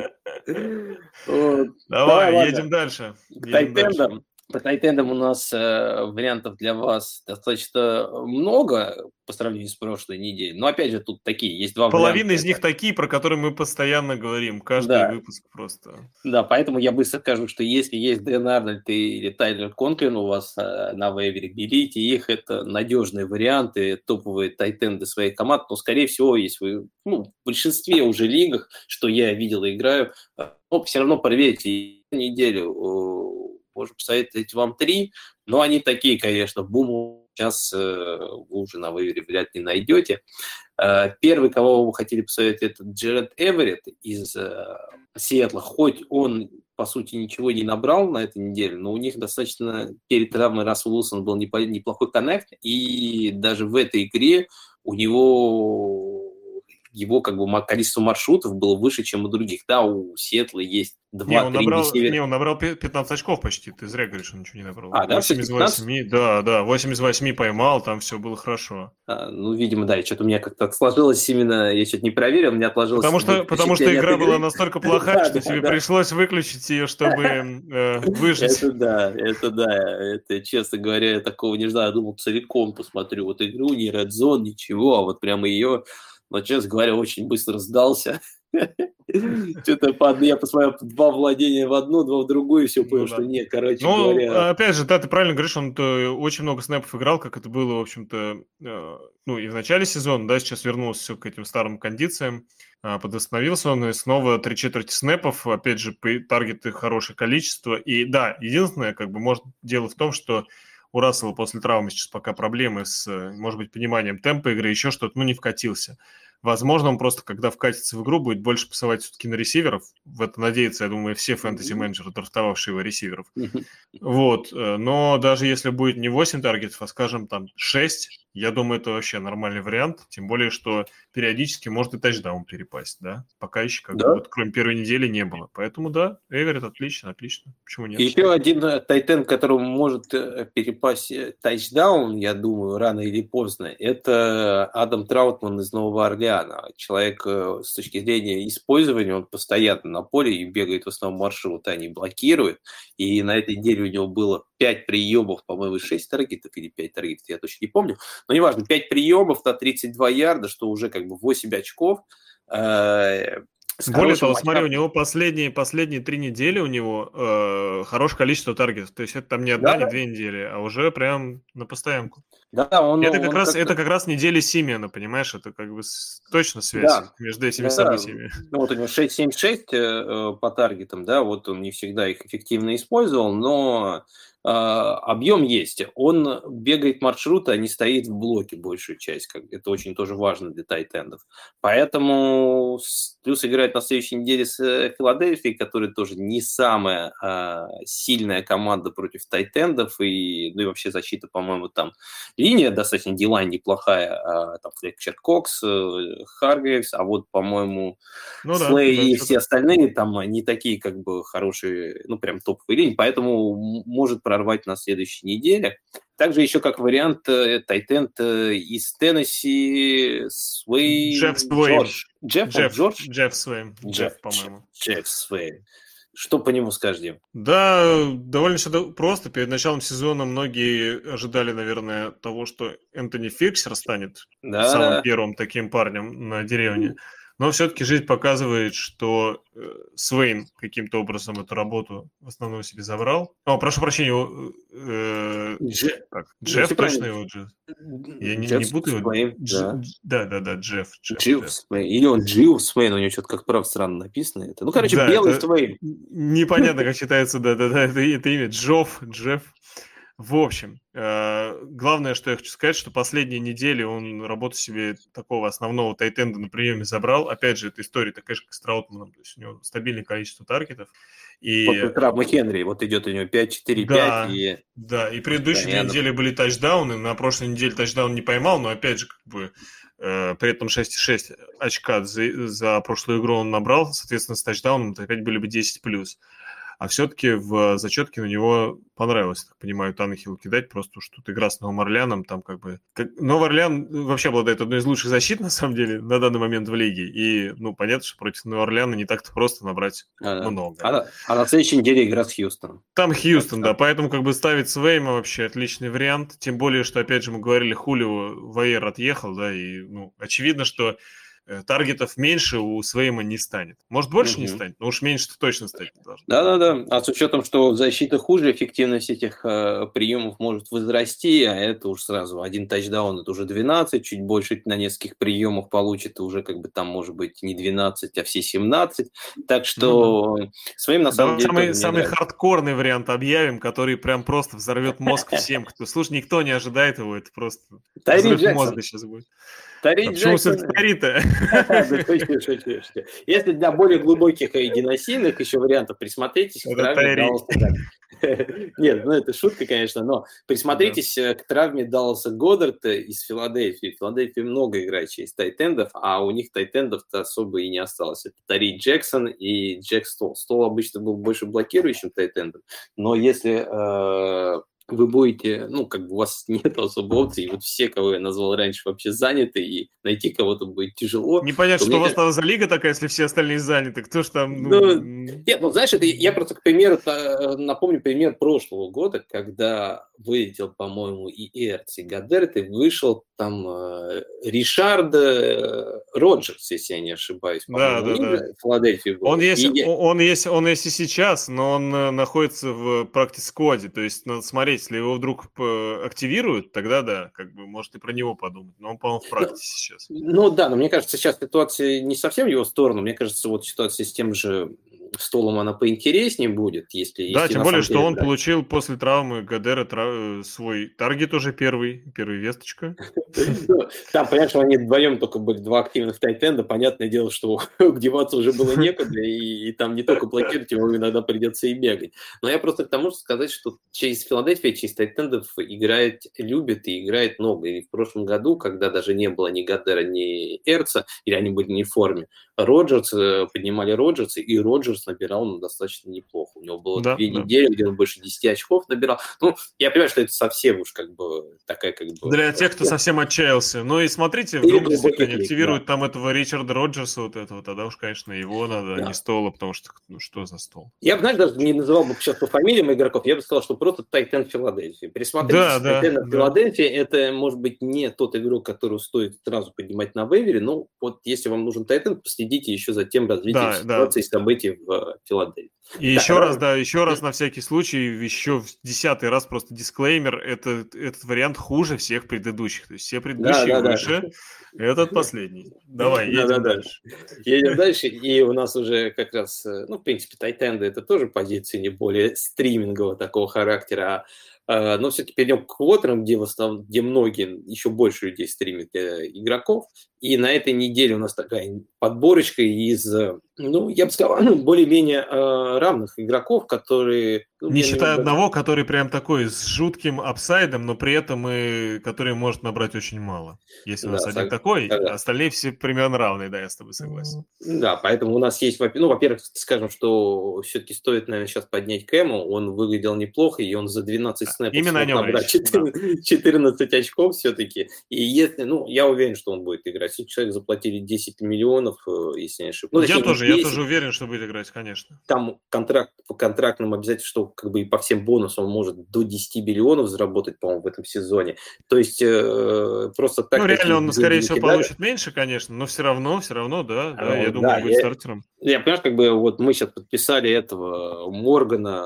Давай, едем дальше. К тайтендам. По тайтендам у нас э, вариантов для вас достаточно много по сравнению с прошлой неделей. Но опять же, тут такие есть два Половина варианта. из них такие, про которые мы постоянно говорим. Каждый да. выпуск просто. Да, поэтому я быстро скажу, что если есть Дэн Арнольд или Тайлер Конклин у вас э, на вейвере, берите их. Это надежные варианты, топовые тайтенды своей команды. Но, скорее всего, если вы ну, в большинстве уже лигах, что я видел и играю, э, но все равно проверьте неделю можем посоветовать вам три, но они такие, конечно, бум, сейчас э, вы уже на вывере вряд ли найдете. Э, первый, кого вы хотели посоветовать, это Джеред Эверетт из э, Сиэтла, хоть он по сути, ничего не набрал на этой неделе, но у них достаточно перед травмой Рассел Уилсон был неплохой коннект, и даже в этой игре у него его как бы количество маршрутов было выше, чем у других. Да, у Сетла есть 2 не, он набрал, не, он набрал 15 очков почти. Ты зря говоришь, он ничего не набрал. А, да, 8 из 8, да, да, 8 из 8 поймал, там все было хорошо. А, ну, видимо, да, что-то у меня как-то сложилось именно, я что-то не проверил, у меня отложилось... Потому что, потому что игра была настолько плоха, что тебе пришлось выключить ее, чтобы э, выжить. Это да, это да, это, честно говоря, я такого не знаю, думал, целиком посмотрю вот игру, не Red Zone, ничего, а вот прямо ее но, честно говоря, очень быстро сдался. Что-то я посмотрел два владения в одну, два в другую, и все понял, ну, что нет, короче ну, говоря. опять же, да, ты правильно говоришь, он очень много снэпов играл, как это было, в общем-то, э, ну, и в начале сезона, да, сейчас вернулся все к этим старым кондициям, а, подостановился он, и снова три четверти снэпов, опять же, таргеты хорошее количество, и да, единственное, как бы, может, дело в том, что у Рассела после травмы сейчас пока проблемы с, может быть, пониманием темпа игры, еще что-то, ну, не вкатился. Возможно, он просто, когда вкатится в игру, будет больше пасовать все-таки на ресиверов. В это надеются, я думаю, все фэнтези-менеджеры, драфтовавшие его ресиверов. Вот. Э, но даже если будет не 8 таргетов, а, скажем, там 6, я думаю, это вообще нормальный вариант. Тем более, что периодически может и тачдаун перепасть, да? Пока еще, как да? бы, вот, кроме первой недели, не было. Поэтому, да, Эверет отлично, отлично. Почему нет? Еще один э, тайтен, которому может э, перепасть тачдаун, я думаю, рано или поздно, это Адам Траутман из Нового Орлеана. Человек э, с точки зрения использования, он постоянно на поле и бегает в основном маршруты, они блокируют. И на этой неделе у него было 5 приемов, по-моему, 6 таргетов или 5 таргетов, я точно не помню. Но неважно, 5 приемов на 32 ярда, что уже как бы 8 очков. Э, более того, матчом. смотри, у него последние, последние три недели у него э, хорошее количество таргетов. То есть это там не одна, да, не да. две недели, а уже прям на постоянку. Да, он, это, как он раз, это как раз недели Симена, понимаешь? Это как бы точно связь да. между этими да. событиями. Ну вот у него 6-7-6 э, по таргетам, да, вот он не всегда их эффективно использовал, но объем есть. Он бегает маршруты, а не стоит в блоке большую часть. Как, это очень тоже важно для тайтендов. Поэтому плюс играет на следующей неделе с э, Филадельфией, которая тоже не самая а, сильная команда против тайтендов. И, ну и вообще защита, по-моему, там линия достаточно дилайн неплохая. А, там Флекчер Кокс, э, Харгрейвс, а вот, по-моему, ну, Слей да, и все остальные там не такие как бы хорошие, ну прям топовые линии. Поэтому может прорвать на следующей неделе. Также еще как вариант Тайтенд э, из Теннесси Свей... Джефф Свей. Джефф, Джефф, Джордж? Джефф Свей. Джефф, по-моему. Джефф Свей. Что по нему скажешь, Дим? Да, довольно просто. Перед началом сезона многие ожидали, наверное, того, что Энтони Фиксер станет да. самым первым таким парнем на деревне. Но все-таки жизнь показывает, что э, Свейн каким-то образом эту работу в основном себе забрал. О, прошу прощения, э, Дж... как? Джефф, точно его Джефф? Я не, Джефф не буду его... Свейн, да. да, да, да, Джефф. Джефф, Джефф, Джефф. Свейн. Или он Джилл Свейн, у него что-то как прав странно написано. Это. Ну, короче, да, белый Свейн. Непонятно, как читается, да-да-да, это, это имя. Джофф, Джефф. В общем, э, главное, что я хочу сказать, что последние недели он работу себе такого основного тайтенда на приеме забрал. Опять же, эта история такая же, как с Траутманом. То есть у него стабильное количество таргетов. И... После травмы Хенри, вот идет у него 5-4-5. Да, и... да, и предыдущие две недели были тачдауны. На прошлой неделе тачдаун не поймал, но опять же, как бы э, при этом 6,6 очка за, за прошлую игру он набрал, соответственно, с тачдауном это опять были бы 10+. А все-таки в зачетке на него понравилось, так понимаю, Танахил кидать, просто что тут игра с Новым Орлеаном, там как бы... Как... Новый Орлеан вообще обладает одной из лучших защит, на самом деле, на данный момент в лиге. И, ну, понятно, что против Нового Орлеана не так-то просто набрать а, много. А, а на следующей неделе игра с Хьюстоном. Там Хьюстон, да, поэтому как бы ставить Свейма вообще отличный вариант. Тем более, что, опять же, мы говорили, Хулио Вайер отъехал, да, и, ну, очевидно, что таргетов меньше у Свейма не станет. Может, больше угу. не станет, но уж меньше-то точно должно. Да-да-да. А с учетом, что защита хуже, эффективность этих э, приемов может возрасти, а это уж сразу один тачдаун, это уже 12, чуть больше на нескольких приемах получит, уже как бы там может быть не 12, а все 17. Так что ну, да. своим на самом деле... Самый, самый хардкорный вариант объявим, который прям просто взорвет мозг всем, кто... Слушай, никто не ожидает его, это просто взрыв мозга сейчас будет. Тари а почему все-таки? Если для более глубоких и диносийных еще вариантов присмотритесь к травме Нет, ну это шутка, конечно, но присмотритесь э, к травме Далласа Годдарта из Филадельфии. В Филадельфии много играет через тайтендов, а у них тайтендов-то особо и не осталось. Это Тари Джексон и Джек Стол. Стол обычно был больше блокирующим тайтендом, но если э, вы будете, ну, как бы у вас нет особо опций, и вот все, кого я назвал раньше, вообще заняты, и найти кого-то будет тяжело. Непонятно, что у вас там за лига такая, если все остальные заняты, кто ж там... Ну... Ну, нет, ну, знаешь, это я просто, к примеру, напомню пример прошлого года, когда вылетел, по-моему, и Эрц, и Гадерт, и вышел там э, Ришард э, Роджерс, если я не ошибаюсь. Да, да, да. Филадельфии был. Он есть, и... он, есть, он есть и сейчас, но он э, находится в практис-скваде, то есть надо смотреть, если его вдруг активируют, тогда да, как бы, может и про него подумать, но он, по-моему, в практике ну, сейчас. Ну да, но мне кажется, сейчас ситуация не совсем в его сторону, мне кажется, вот ситуация с тем же Столом она поинтереснее будет, если... Да, если тем более, что он получил после травмы Гадера трав... свой таргет уже первый, первый весточка. Ну, там, понимаешь, они вдвоем только были два активных тайтенда, понятное дело, что деваться уже было некуда, и, и там не только блокировать, его иногда придется и бегать. Но я просто к тому, что сказать, что через Филадельфия, через тайтендов играет, любит и играет много. И в прошлом году, когда даже не было ни Гадера, ни Эрца, или они были не в форме, Роджерс, э, поднимали Роджерса, и Роджерс набирал ну, достаточно неплохо. У него было да, две да. недели, где он больше 10 очков набирал. Ну, я понимаю, что это совсем уж как бы такая как бы... Для тех, кто совсем отчаялся. Ну и смотрите, вдруг действительно не активируют да. там этого Ричарда Роджерса вот этого, тогда уж, конечно, его надо, да. не стола, потому что, ну что за стол. Я бы, знаешь, даже не называл бы сейчас по фамилиям игроков, я бы сказал, что просто Тайтен Филадельфии. Присмотритесь, да, да, Тайтен да. Филадельфии, это, может быть, не тот игрок, который стоит сразу поднимать на вейвере, но вот если вам нужен Тайтен, последите еще за тем развитием да, ситуации да. событий в э, Филадельфии. И да, еще раз, да, еще раз на всякий случай, еще в десятый раз просто дисклеймер, это, этот вариант хуже всех предыдущих. То есть все предыдущие да, да, выше, да. этот последний. Давай, едем да, да, дальше. Едем дальше, и у нас уже как раз, э, ну, в принципе, тайтенды это тоже позиции не более стримингового такого характера, а, но все-таки перейдем к квотерам, где, в основном, где многие, еще больше людей стримят для игроков. И на этой неделе у нас такая подборочка из, ну, я бы сказал, более-менее э, равных игроков, которые... Ну, не считая одного, который прям такой с жутким апсайдом, но при этом и который может набрать очень мало. Если да, у нас один такой, да, да. остальные все примерно равные, да, я с тобой согласен. Да, поэтому у нас есть, ну, во-первых, скажем, что все-таки стоит, наверное, сейчас поднять Кэму, он выглядел неплохо, и он за 12 снэпов Именно смог набрать 14, 14 очков все-таки. И если, ну, я уверен, что он будет играть России человек заплатили 10 миллионов, э, если не ошибаюсь. Ну, я тоже, 10. я тоже уверен, что будет играть, конечно. Там контракт по контрактным обязательно, что как бы и по всем бонусам он может до 10 миллионов заработать, по-моему, в этом сезоне. То есть э, просто так... Ну, реально он, скорее всего, кидали. получит меньше, конечно, но все равно, все равно, да, да, а, я думаю, да, будет я, стартером. Я, понимаешь, как бы вот мы сейчас подписали этого Моргана,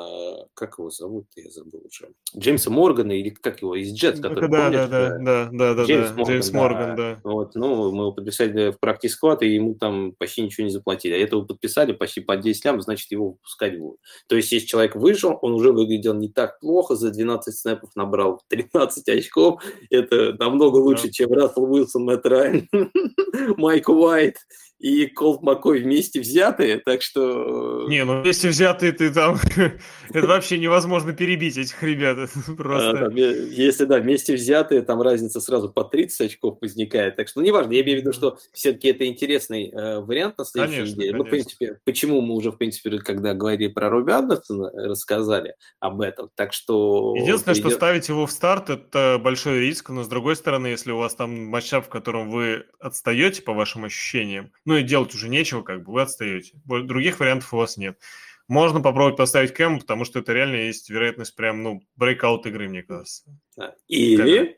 как его зовут, я забыл уже, Джеймса Моргана, или как его, из Джетс, который, да, помнишь? Да, да, да, да, да, Джеймс, да, Морган, Джеймс Морган, да. да. Вот, ну, мы его подписали в практически склад, и ему там почти ничего не заплатили. А этого подписали почти по 10 лям, значит, его выпускать будут. То есть, если человек вышел, он уже выглядел не так плохо, за 12 снэпов набрал 13 очков. Это намного лучше, да. чем Рассел Уилсон, Мэтт Райан, Майк Уайт и Колт Маккой вместе взятые, так что... Э, не, ну вместе взятые ты там... Это вообще невозможно перебить этих ребят. Просто... А, если, да, вместе взятые, там разница сразу по 30 очков возникает. Так что, ну, неважно, я имею в виду, что все-таки это интересный э, вариант на следующей неделе. Ну, в принципе, почему мы уже, в принципе, когда говорили про Робби Андерсона, рассказали об этом. Так что... Единственное, что ставить его в старт, это большой риск, но, с другой стороны, если у вас там matchup, в котором вы отстаете, по вашим ощущениям, ну и делать уже нечего, как бы вы отстаете. Других вариантов у вас нет. Можно попробовать поставить Кэма, потому что это реально есть вероятность прям, ну, breakout игры, мне кажется. Или,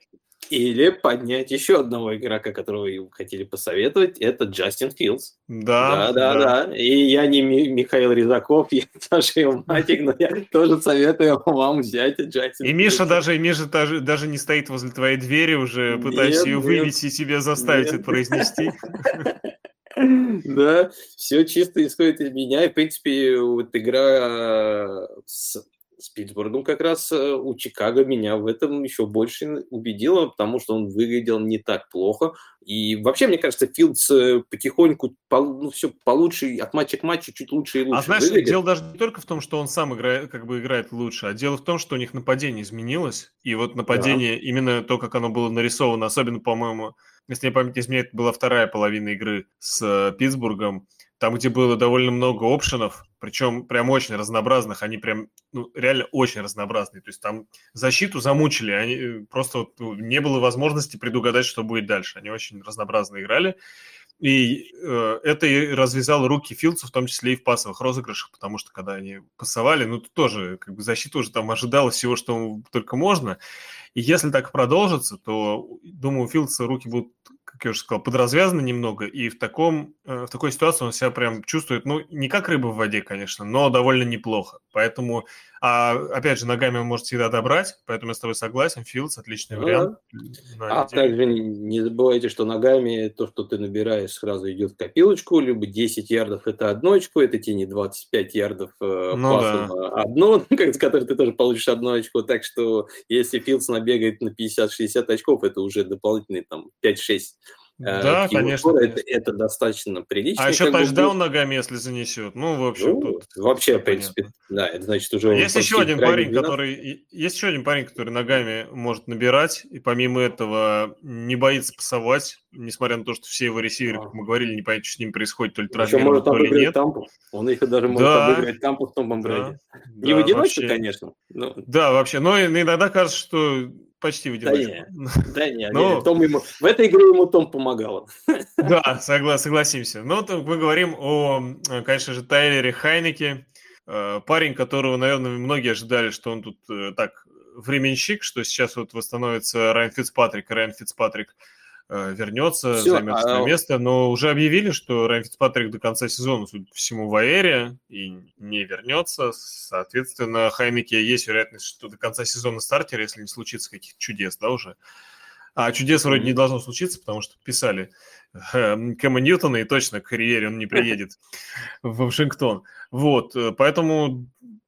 или поднять еще одного игрока, которого вы хотели посоветовать, это Джастин Филдс. Да, да, да, да. да. И я не Михаил Резаков, я Саша Илматик, но я тоже советую вам взять Джастин И Миша даже, и Миша даже, даже не стоит возле твоей двери уже, пытаясь ее вывести и себя заставить это произнести. Да, все чисто исходит из меня. И, в принципе, вот игра с с Питтсбургом как раз э, у Чикаго меня в этом еще больше убедило, потому что он выглядел не так плохо. И вообще, мне кажется, Филдс э, потихоньку ну, все получше, от матча к матчу чуть лучше и лучше. А знаешь, выглядит. дело даже не только в том, что он сам играет, как бы играет лучше, а дело в том, что у них нападение изменилось. И вот нападение, да. именно то, как оно было нарисовано, особенно, по-моему, если мне память не изменяет, была вторая половина игры с э, Питтсбургом, там, где было довольно много опшенов, причем прям очень разнообразных, они прям, ну, реально очень разнообразные. То есть там защиту замучили, они э, просто вот, ну, не было возможности предугадать, что будет дальше. Они очень разнообразно играли. И э, это и развязало руки Филдсу, в том числе и в пасовых розыгрышах, потому что когда они пасовали, ну, тоже как бы защита уже там ожидала всего, что только можно. И если так продолжится, то, думаю, у Филдса руки будут как я уже сказал, подразвязаны немного, и в, таком, э, в такой ситуации он себя прям чувствует, ну, не как рыба в воде, конечно, но довольно неплохо. Поэтому, а, опять же, ногами он может всегда добрать, поэтому я с тобой согласен, Филдс отличный ну, вариант. А также не забывайте, что ногами то, что ты набираешь, сразу идет в копилочку, либо 10 ярдов – это одно очко, это тебе не 25 ярдов э, ну, да. на одно, с которой ты тоже получишь одно очко, так что если Филдс набегает на 50-60 очков, это уже дополнительные там 5-6 Э, да, конечно, Это, это достаточно прилично. А еще тачдаун ногами, если занесет. Ну, в общем, ну, тут вообще, в принципе, да, это значит уже... А есть еще один парень, 12. который... Есть еще один парень, который ногами может набирать, и помимо этого не боится пасовать, несмотря на то, что все его ресиверы, как мы говорили, не понятно, что с ним происходит, то ли травмирован, то ли нет. Тампу. Он их даже может да. обыграть тампу в том бомбраде. Да. Не да, в одиночку, конечно. Но... Да, вообще. Но иногда кажется, что почти в одиночку. Да нет, да нет, Том ему, в этой игре ему Том помогал. Да, согла, согласимся. Ну, то мы говорим о, конечно же, Тайлере Хайнеке, э, парень, которого, наверное, многие ожидали, что он тут э, так временщик, что сейчас вот восстановится Райан Фицпатрик, Райан Фицпатрик – Э, вернется, Все, займет а... свое место, но уже объявили, что Райан Фицпатрик до конца сезона, судя по всему, в аэре и не вернется. Соответственно, Хайнеке есть вероятность, что до конца сезона стартер, если не случится каких-то чудес, да, уже. А чудес вроде не должно случиться, потому что писали э, Кэма Ньютона, и точно к карьере он не приедет в Вашингтон. Вот, э, поэтому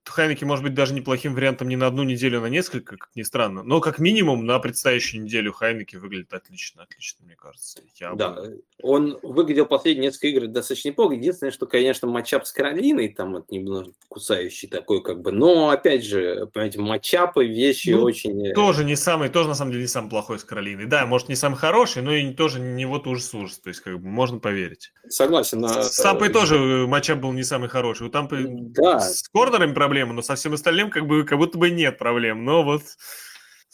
Хайнеки может быть даже неплохим вариантом не на одну неделю, а на несколько, как ни странно. Но как минимум на предстоящую неделю Хайнеки выглядит отлично, отлично, мне кажется. Я да, бы... он выглядел последние несколько игр достаточно неплохо. Единственное, что, конечно, матчап с Каролиной, там вот немного кусающий такой, как бы. Но, опять же, понимаете, матчапы, вещи ну, очень... Э, тоже не самый, тоже на самом деле не самый плохой с Каролиной. Да, может, не самый хороший, но и тоже не вот ужас-ужас. То есть, как бы, можно поверить. Согласен. С Тампой тоже матчап был не самый хороший. У Тампы да. с корнерами проблемы, но со всем остальным как, бы, как будто бы нет проблем. Но вот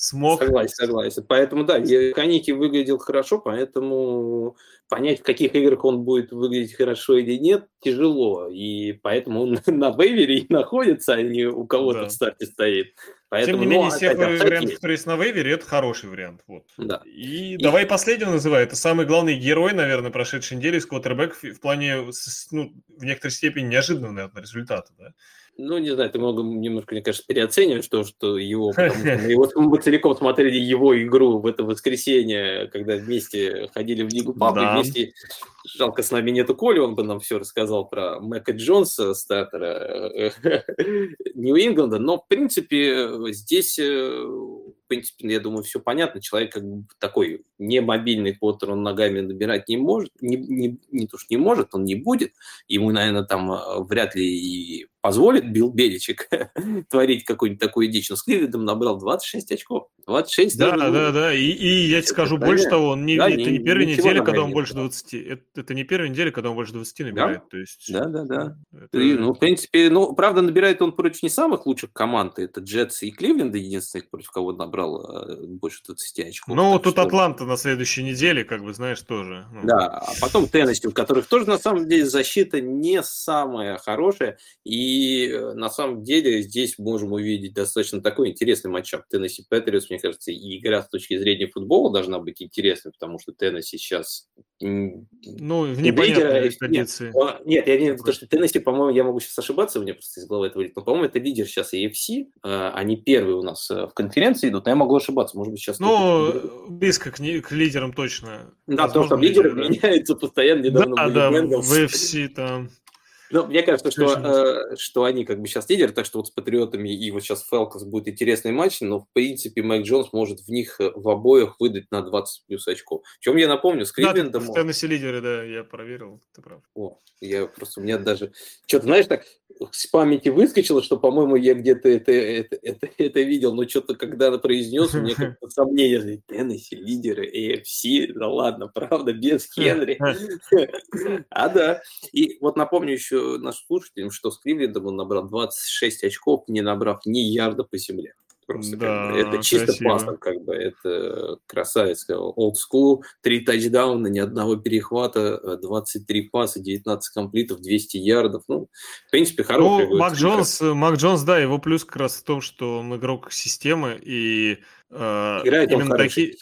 смог... Согласен, согласен. Поэтому, да, Каники выглядел хорошо, поэтому понять, в каких играх он будет выглядеть хорошо или нет, тяжело. И поэтому он на вейвере и находится, а не у кого-то да. в старте стоит. Поэтому, Тем не менее, ну, всех вариантов, которые есть на вейвере, это хороший вариант. Вот. Да. И, и давай последнего называй. Это самый главный герой, наверное, прошедшей недели с квотербек в плане, ну, в некоторой степени неожиданного, наверное, результата. Да? Ну, не знаю, ты много немножко, мне кажется, переоцениваешь то, что его, потому что мы, его, мы целиком смотрели его игру в это воскресенье, когда вместе ходили в Лигу Папы, да. вместе, жалко, с нами нету Коли, он бы нам все рассказал про Мэка Джонса, стартера Нью-Ингланда, но, в принципе, здесь э, принципе, я думаю, все понятно. Человек как бы такой не мобильный квотер, он ногами набирать не может, не, не, не то, что не может, он не будет. Ему, наверное, там э, вряд ли и позволит Билл Беличек творить какую-нибудь такую дичь. Но с Кливидом набрал 26 очков. 26 Да, даже, да, да. И, и я тебе скажу это, больше того, он не, да, это не, не первая неделя, когда он больше 20. Это, это не первая неделя, когда он больше 20 набирает. Да, то есть, да, да. да. Это... И, ну, в принципе, ну, правда, набирает он против не самых лучших команд. Это Джетс и Кливленд, единственных, против кого набрал набрал э, больше 20 очков. Ну, тут что... Атланта на следующей неделе, как бы, знаешь, тоже. Ну. Да, а потом Теннесси, у которых тоже, на самом деле, защита не самая хорошая. И, э, на самом деле, здесь можем увидеть достаточно такой интересный матчап. Теннесси Патриотс, мне кажется, и игра с точки зрения футбола должна быть интересной, потому что Теннесси сейчас... Ну, в непонятной кондиции. Нет, нет, я не то, что Теннесси, по-моему, я могу сейчас ошибаться, у меня просто из головы это вылет, но, по-моему, это лидер сейчас AFC. Э, они первые у нас в конференции идут, я могу ошибаться, может быть, сейчас... Ну, близко к, к лидерам точно. Да, потому что лидеры лидеры меняются постоянно. Недавно да, да, в FC там... Ну, мне кажется, что, э, что они как бы сейчас лидеры, так что вот с Патриотами и вот сейчас Фелкос будет интересный матч, но в принципе Майк Джонс может в них э, в обоих выдать на 20 плюс очков. Чем я напомню, с Кливлендом... Да, в Теннесси лидеры, да, я проверил, ты прав. О, я просто, у меня даже... Что-то, знаешь, так с памяти выскочило, что, по-моему, я где-то это, это, это, это видел, но что-то, когда произнес, у меня как-то сомнение, Теннесси, лидеры, AFC, да ладно, правда, без Хенри. А да, и вот напомню еще нашим слушателям, что с Кливлендом он набрал 26 очков, не набрав ни ярда по земле. Просто да, как бы, это чисто красиво. паспорт, как бы это красавец, old school, три тачдауна, ни одного перехвата, 23 паса, 19 комплитов, 200 ярдов. Ну, в принципе, хороший. Ну, Мак Джонс, Мак Джонс, да, его плюс как раз в том, что он игрок системы, и Э, Играет именно такие...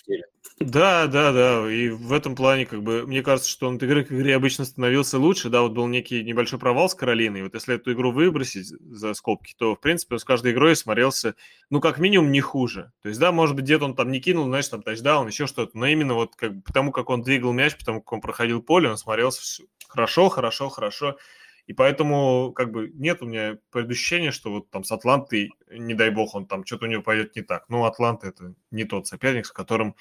Да, да, да. И в этом плане, как бы, мне кажется, что он от игры к игре обычно становился лучше. Да, вот был некий небольшой провал с Каролиной. Вот если эту игру выбросить за скобки, то, в принципе, он с каждой игрой смотрелся, ну, как минимум, не хуже. То есть, да, может быть, где-то он там не кинул, знаешь, там тачдаун, еще что-то. Но именно вот как, потому, как он двигал мяч, потому как он проходил поле, он смотрелся все хорошо, хорошо, хорошо. И поэтому, как бы, нет у меня предощущения, что вот там с Атлантой, не дай бог, он там что-то у него пойдет не так. Ну, Атланта это не тот соперник, с которым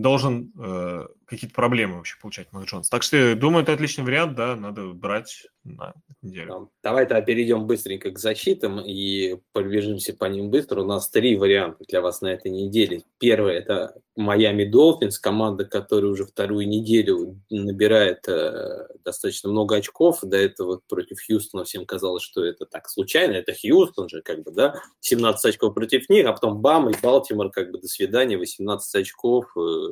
должен э, какие-то проблемы вообще получать Мак Джонс. Так что, думаю, это отличный вариант, да, надо брать на неделю. Давай тогда перейдем быстренько к защитам и пробежимся по ним быстро. У нас три варианта для вас на этой неделе. Первый – это Майами Долфинс, команда, которая уже вторую неделю набирает э, достаточно много очков. До этого против Хьюстона всем казалось, что это так случайно. Это Хьюстон же, как бы, да, 17 очков против них, а потом бам, и Балтимор, как бы, до свидания, 18 очков. Э,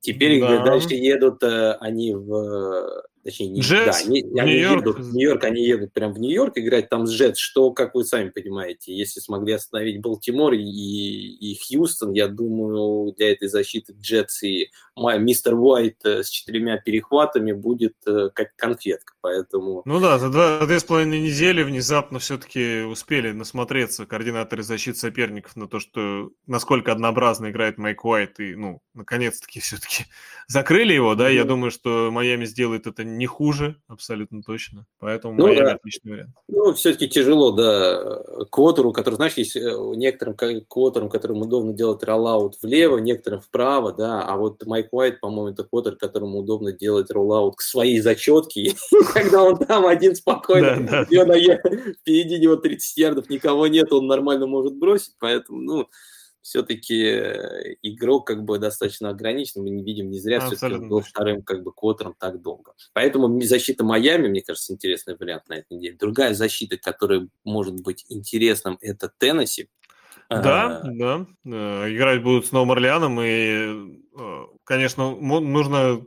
теперь да. дальше едут э, они в Точнее, не, Джетс, да, они Нью-Йорк. едут в Нью-Йорк, они едут прям в Нью-Йорк играть там с Джетс, что, как вы сами понимаете, если смогли остановить Балтимор и, и Хьюстон, я думаю, для этой защиты Джетс и мистер Уайт э, с четырьмя перехватами будет э, как конфетка, поэтому... Ну да, за два, две с половиной недели внезапно все-таки успели насмотреться координаторы защиты соперников на то, что насколько однообразно играет Майк Уайт, и, ну, наконец-таки все-таки закрыли его, да, я думаю, что Майами сделает это не хуже, абсолютно точно. Поэтому ну, Майами да. отличный вариант. Ну, все-таки тяжело, да, квотеру, который, знаешь, есть э, некоторым квотерам, которым удобно делать роллаут влево, некоторым вправо, да, а вот Майк Уайт, по-моему, это квотер, которому удобно делать роллаут к своей зачетке, когда он там один спокойно, впереди него 30 ярдов, никого нет, он нормально может бросить, поэтому, ну, все-таки э, игрок как бы достаточно ограничен, мы не видим не зря все-таки был вторым как бы квотером так долго. Поэтому защита Майами, мне кажется, интересный вариант на этой неделе. Другая защита, которая может быть интересным, это Теннесси. Да, а... да. Э, играть будут с Новым Орлеаном, и, э, конечно, нужно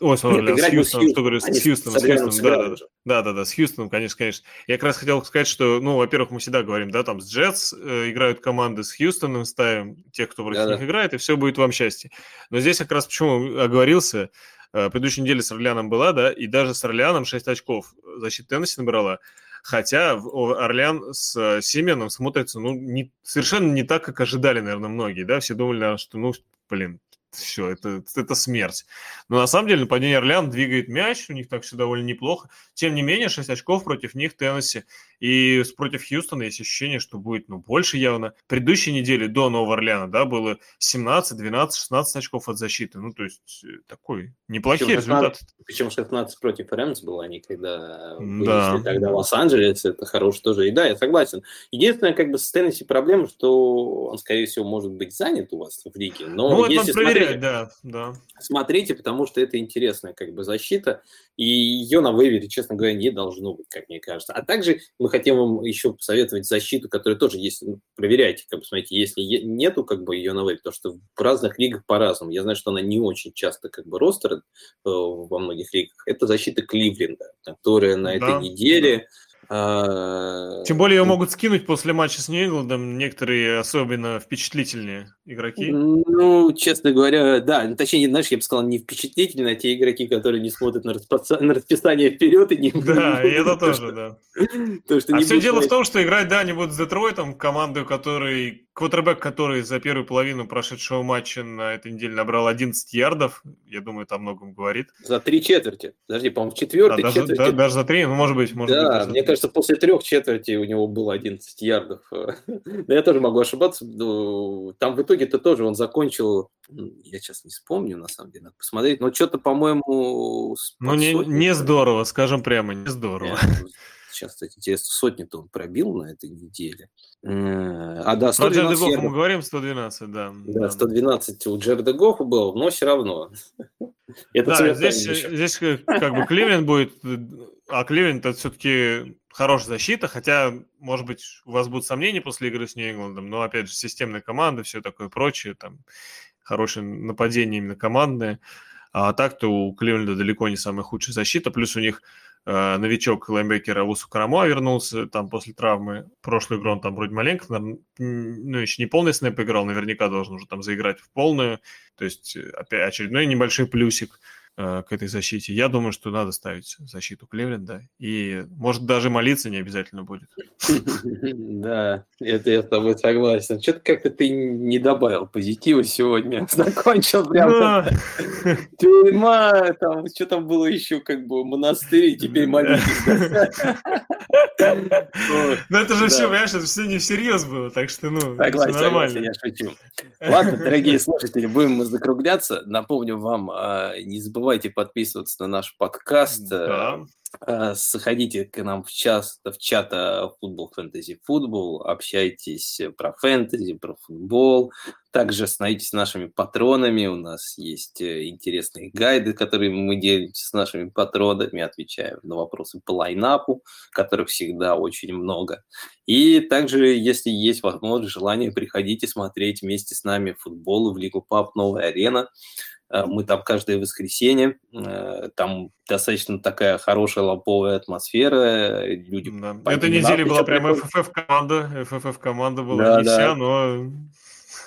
Ой, с, Нет, с Хьюстоном, что говорю, с Хьюстоном, с Хьюстоном, да, да, да, да, да, да, с Хьюстоном, конечно, конечно. Я как раз хотел сказать, что, ну, во-первых, мы всегда говорим, да, там с Джетс э, играют команды, с Хьюстоном ставим тех, кто против да, них да. играет, и все будет вам счастье. Но здесь как раз почему оговорился, э, предыдущей неделе с Орлеаном была, да, и даже с Орлеаном 6 очков защита Теннесси набрала, хотя Орлеан с Семеном смотрится, ну, не, совершенно не так, как ожидали, наверное, многие, да, все думали, наверное, что, ну, блин, все, это, это смерть. Но на самом деле нападение Орлеан двигает мяч, у них так все довольно неплохо. Тем не менее, 6 очков против них Теннесси. И против Хьюстона есть ощущение, что будет ну, больше явно. Предыдущей недели до Нового Орлеана да, было 17, 12, 16 очков от защиты. Ну, то есть э, такой неплохой причем результат. 16, причем 16 против Рэмс было, они когда да. тогда в Лос-Анджелес, это хороший тоже. И да, я согласен. Единственное, как бы с Теннесси проблема, что он, скорее всего, может быть занят у вас в лиге. Но ну, если проверять, да, да. Смотрите, потому что это интересная как бы защита, и ее на вейвере, честно говоря, не должно быть, как мне кажется. А также мы хотим вам еще посоветовать защиту, которая тоже есть, ну, проверяйте, как бы, смотрите, если нету как бы ее на вейвере, потому что в разных лигах по-разному. Я знаю, что она не очень часто как бы ростер э, во многих лигах. Это защита Кливленда, которая на да. этой неделе а, Тем более ее могут скинуть после матча с Нью-Ингландом некоторые особенно впечатлительные игроки. Ну, честно говоря, да. Ну, точнее, знаешь, я бы сказал, не впечатлительные, а те игроки, которые не смотрят на, распа- на расписание вперед и не... Да, и это тоже, да. То, что а все дело в том, что играть, да, они будут с Детройтом, командой, который Квотербек, который за первую половину прошедшего матча на этой неделе набрал 11 ярдов, я думаю, это о многом говорит. За три четверти. Подожди, по-моему, в четвертой да, четверти. Да, даже за три, ну, может быть. Может да, быть, мне кажется, после трех четверти у него было 11 ярдов. Но я тоже могу ошибаться. Там в итоге-то тоже он закончил, я сейчас не вспомню, на самом деле, надо посмотреть, но что-то, по-моему... Ну, не, не здорово, скажем прямо, не здорово. Нет, сейчас, кстати, интересно, сотни-то он пробил на этой неделе. А, да, 112 Про Джерда мы говорим, 112, да. Да, 112 у Джерда Гоффа было, но все равно. Это да, здесь, здесь как бы Кливленд будет, а Кливленд это все-таки хорошая защита, хотя, может быть, у вас будут сомнения после игры с Нью-Ингландом, но, опять же, системная команда, все такое прочее, там, хорошее нападение именно командное. А так-то у Кливленда далеко не самая худшая защита, плюс у них э, новичок лайнбекера Усу Карамуа вернулся там после травмы. Прошлую игру он там вроде маленько, ну, еще не полный снэп играл, наверняка должен уже там заиграть в полную. То есть, опять очередной небольшой плюсик. Э, к этой защите. Я думаю, что надо ставить защиту Кливленда. И, может, даже молиться не обязательно будет. Да, это я с тобой согласен. Что-то как-то ты не добавил позитива сегодня. Закончил прям тюрьма, там, что там было еще, как бы, монастырь, теперь молитесь. Ну, это же все, понимаешь, это все не всерьез было, так что, ну, нормально. я шучу. Ладно, дорогие слушатели, будем мы закругляться. Напомню вам, а, не забывайте забывайте подписываться на наш подкаст. Да. Э, заходите к нам в, час, в чат футбол, фэнтези, футбол, общайтесь про фэнтези, про футбол. Также становитесь нашими патронами. У нас есть э, интересные гайды, которые мы делимся с нашими патронами, отвечаем на вопросы по лайнапу, которых всегда очень много. И также, если есть возможность, желание, приходите смотреть вместе с нами футбол в Лигу Пап Новая Арена. Э, мы там каждое воскресенье, э, там достаточно такая хорошая ламповая атмосфера. Люди да. Эта неделя была прям ФФФ команда, ФФФ команда была да, не да. вся, но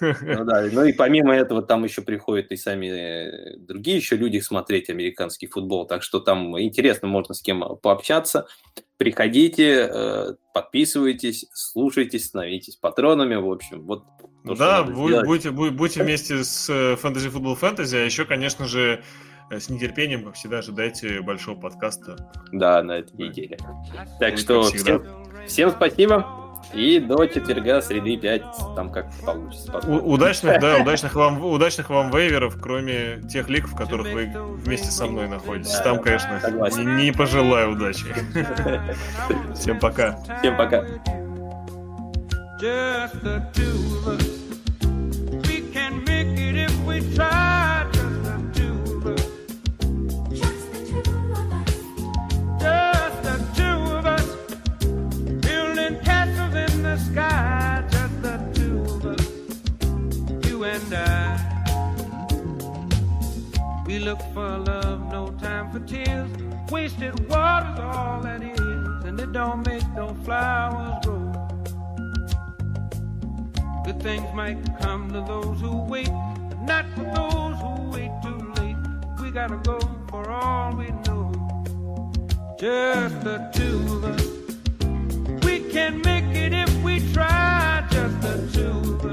ну да, ну и помимо этого там еще приходят и сами э, другие еще люди смотреть американский футбол, так что там интересно, можно с кем пообщаться. Приходите, подписывайтесь, слушайтесь, становитесь патронами, в общем, вот то, да, будь, будьте, будь, будьте вместе с Fantasy Football Fantasy, а еще, конечно же, э, с нетерпением, как всегда, ожидайте большого подкаста. Да, на этой неделе. Так что всем, всем спасибо. И до четверга, среды 5, там как получится. У, удачных, да, удачных вам, удачных вам вейверов, кроме тех лиг, в которых вы вместе со мной находитесь. Там, конечно, не, не пожелаю удачи. Всем пока. Всем пока. Just the two of us. We can make it if we try. Just the two of us. Just the two of us. Just the two of us. Building castles in the sky. Just the two of us. You and I. We look for love, no time for tears. Wasted water's all that is, and it don't make no flowers grow. Good things might come to those who wait, but not for those who wait too late. We gotta go for all we know. Just the two of us. We can make it if we try. Just the two of us.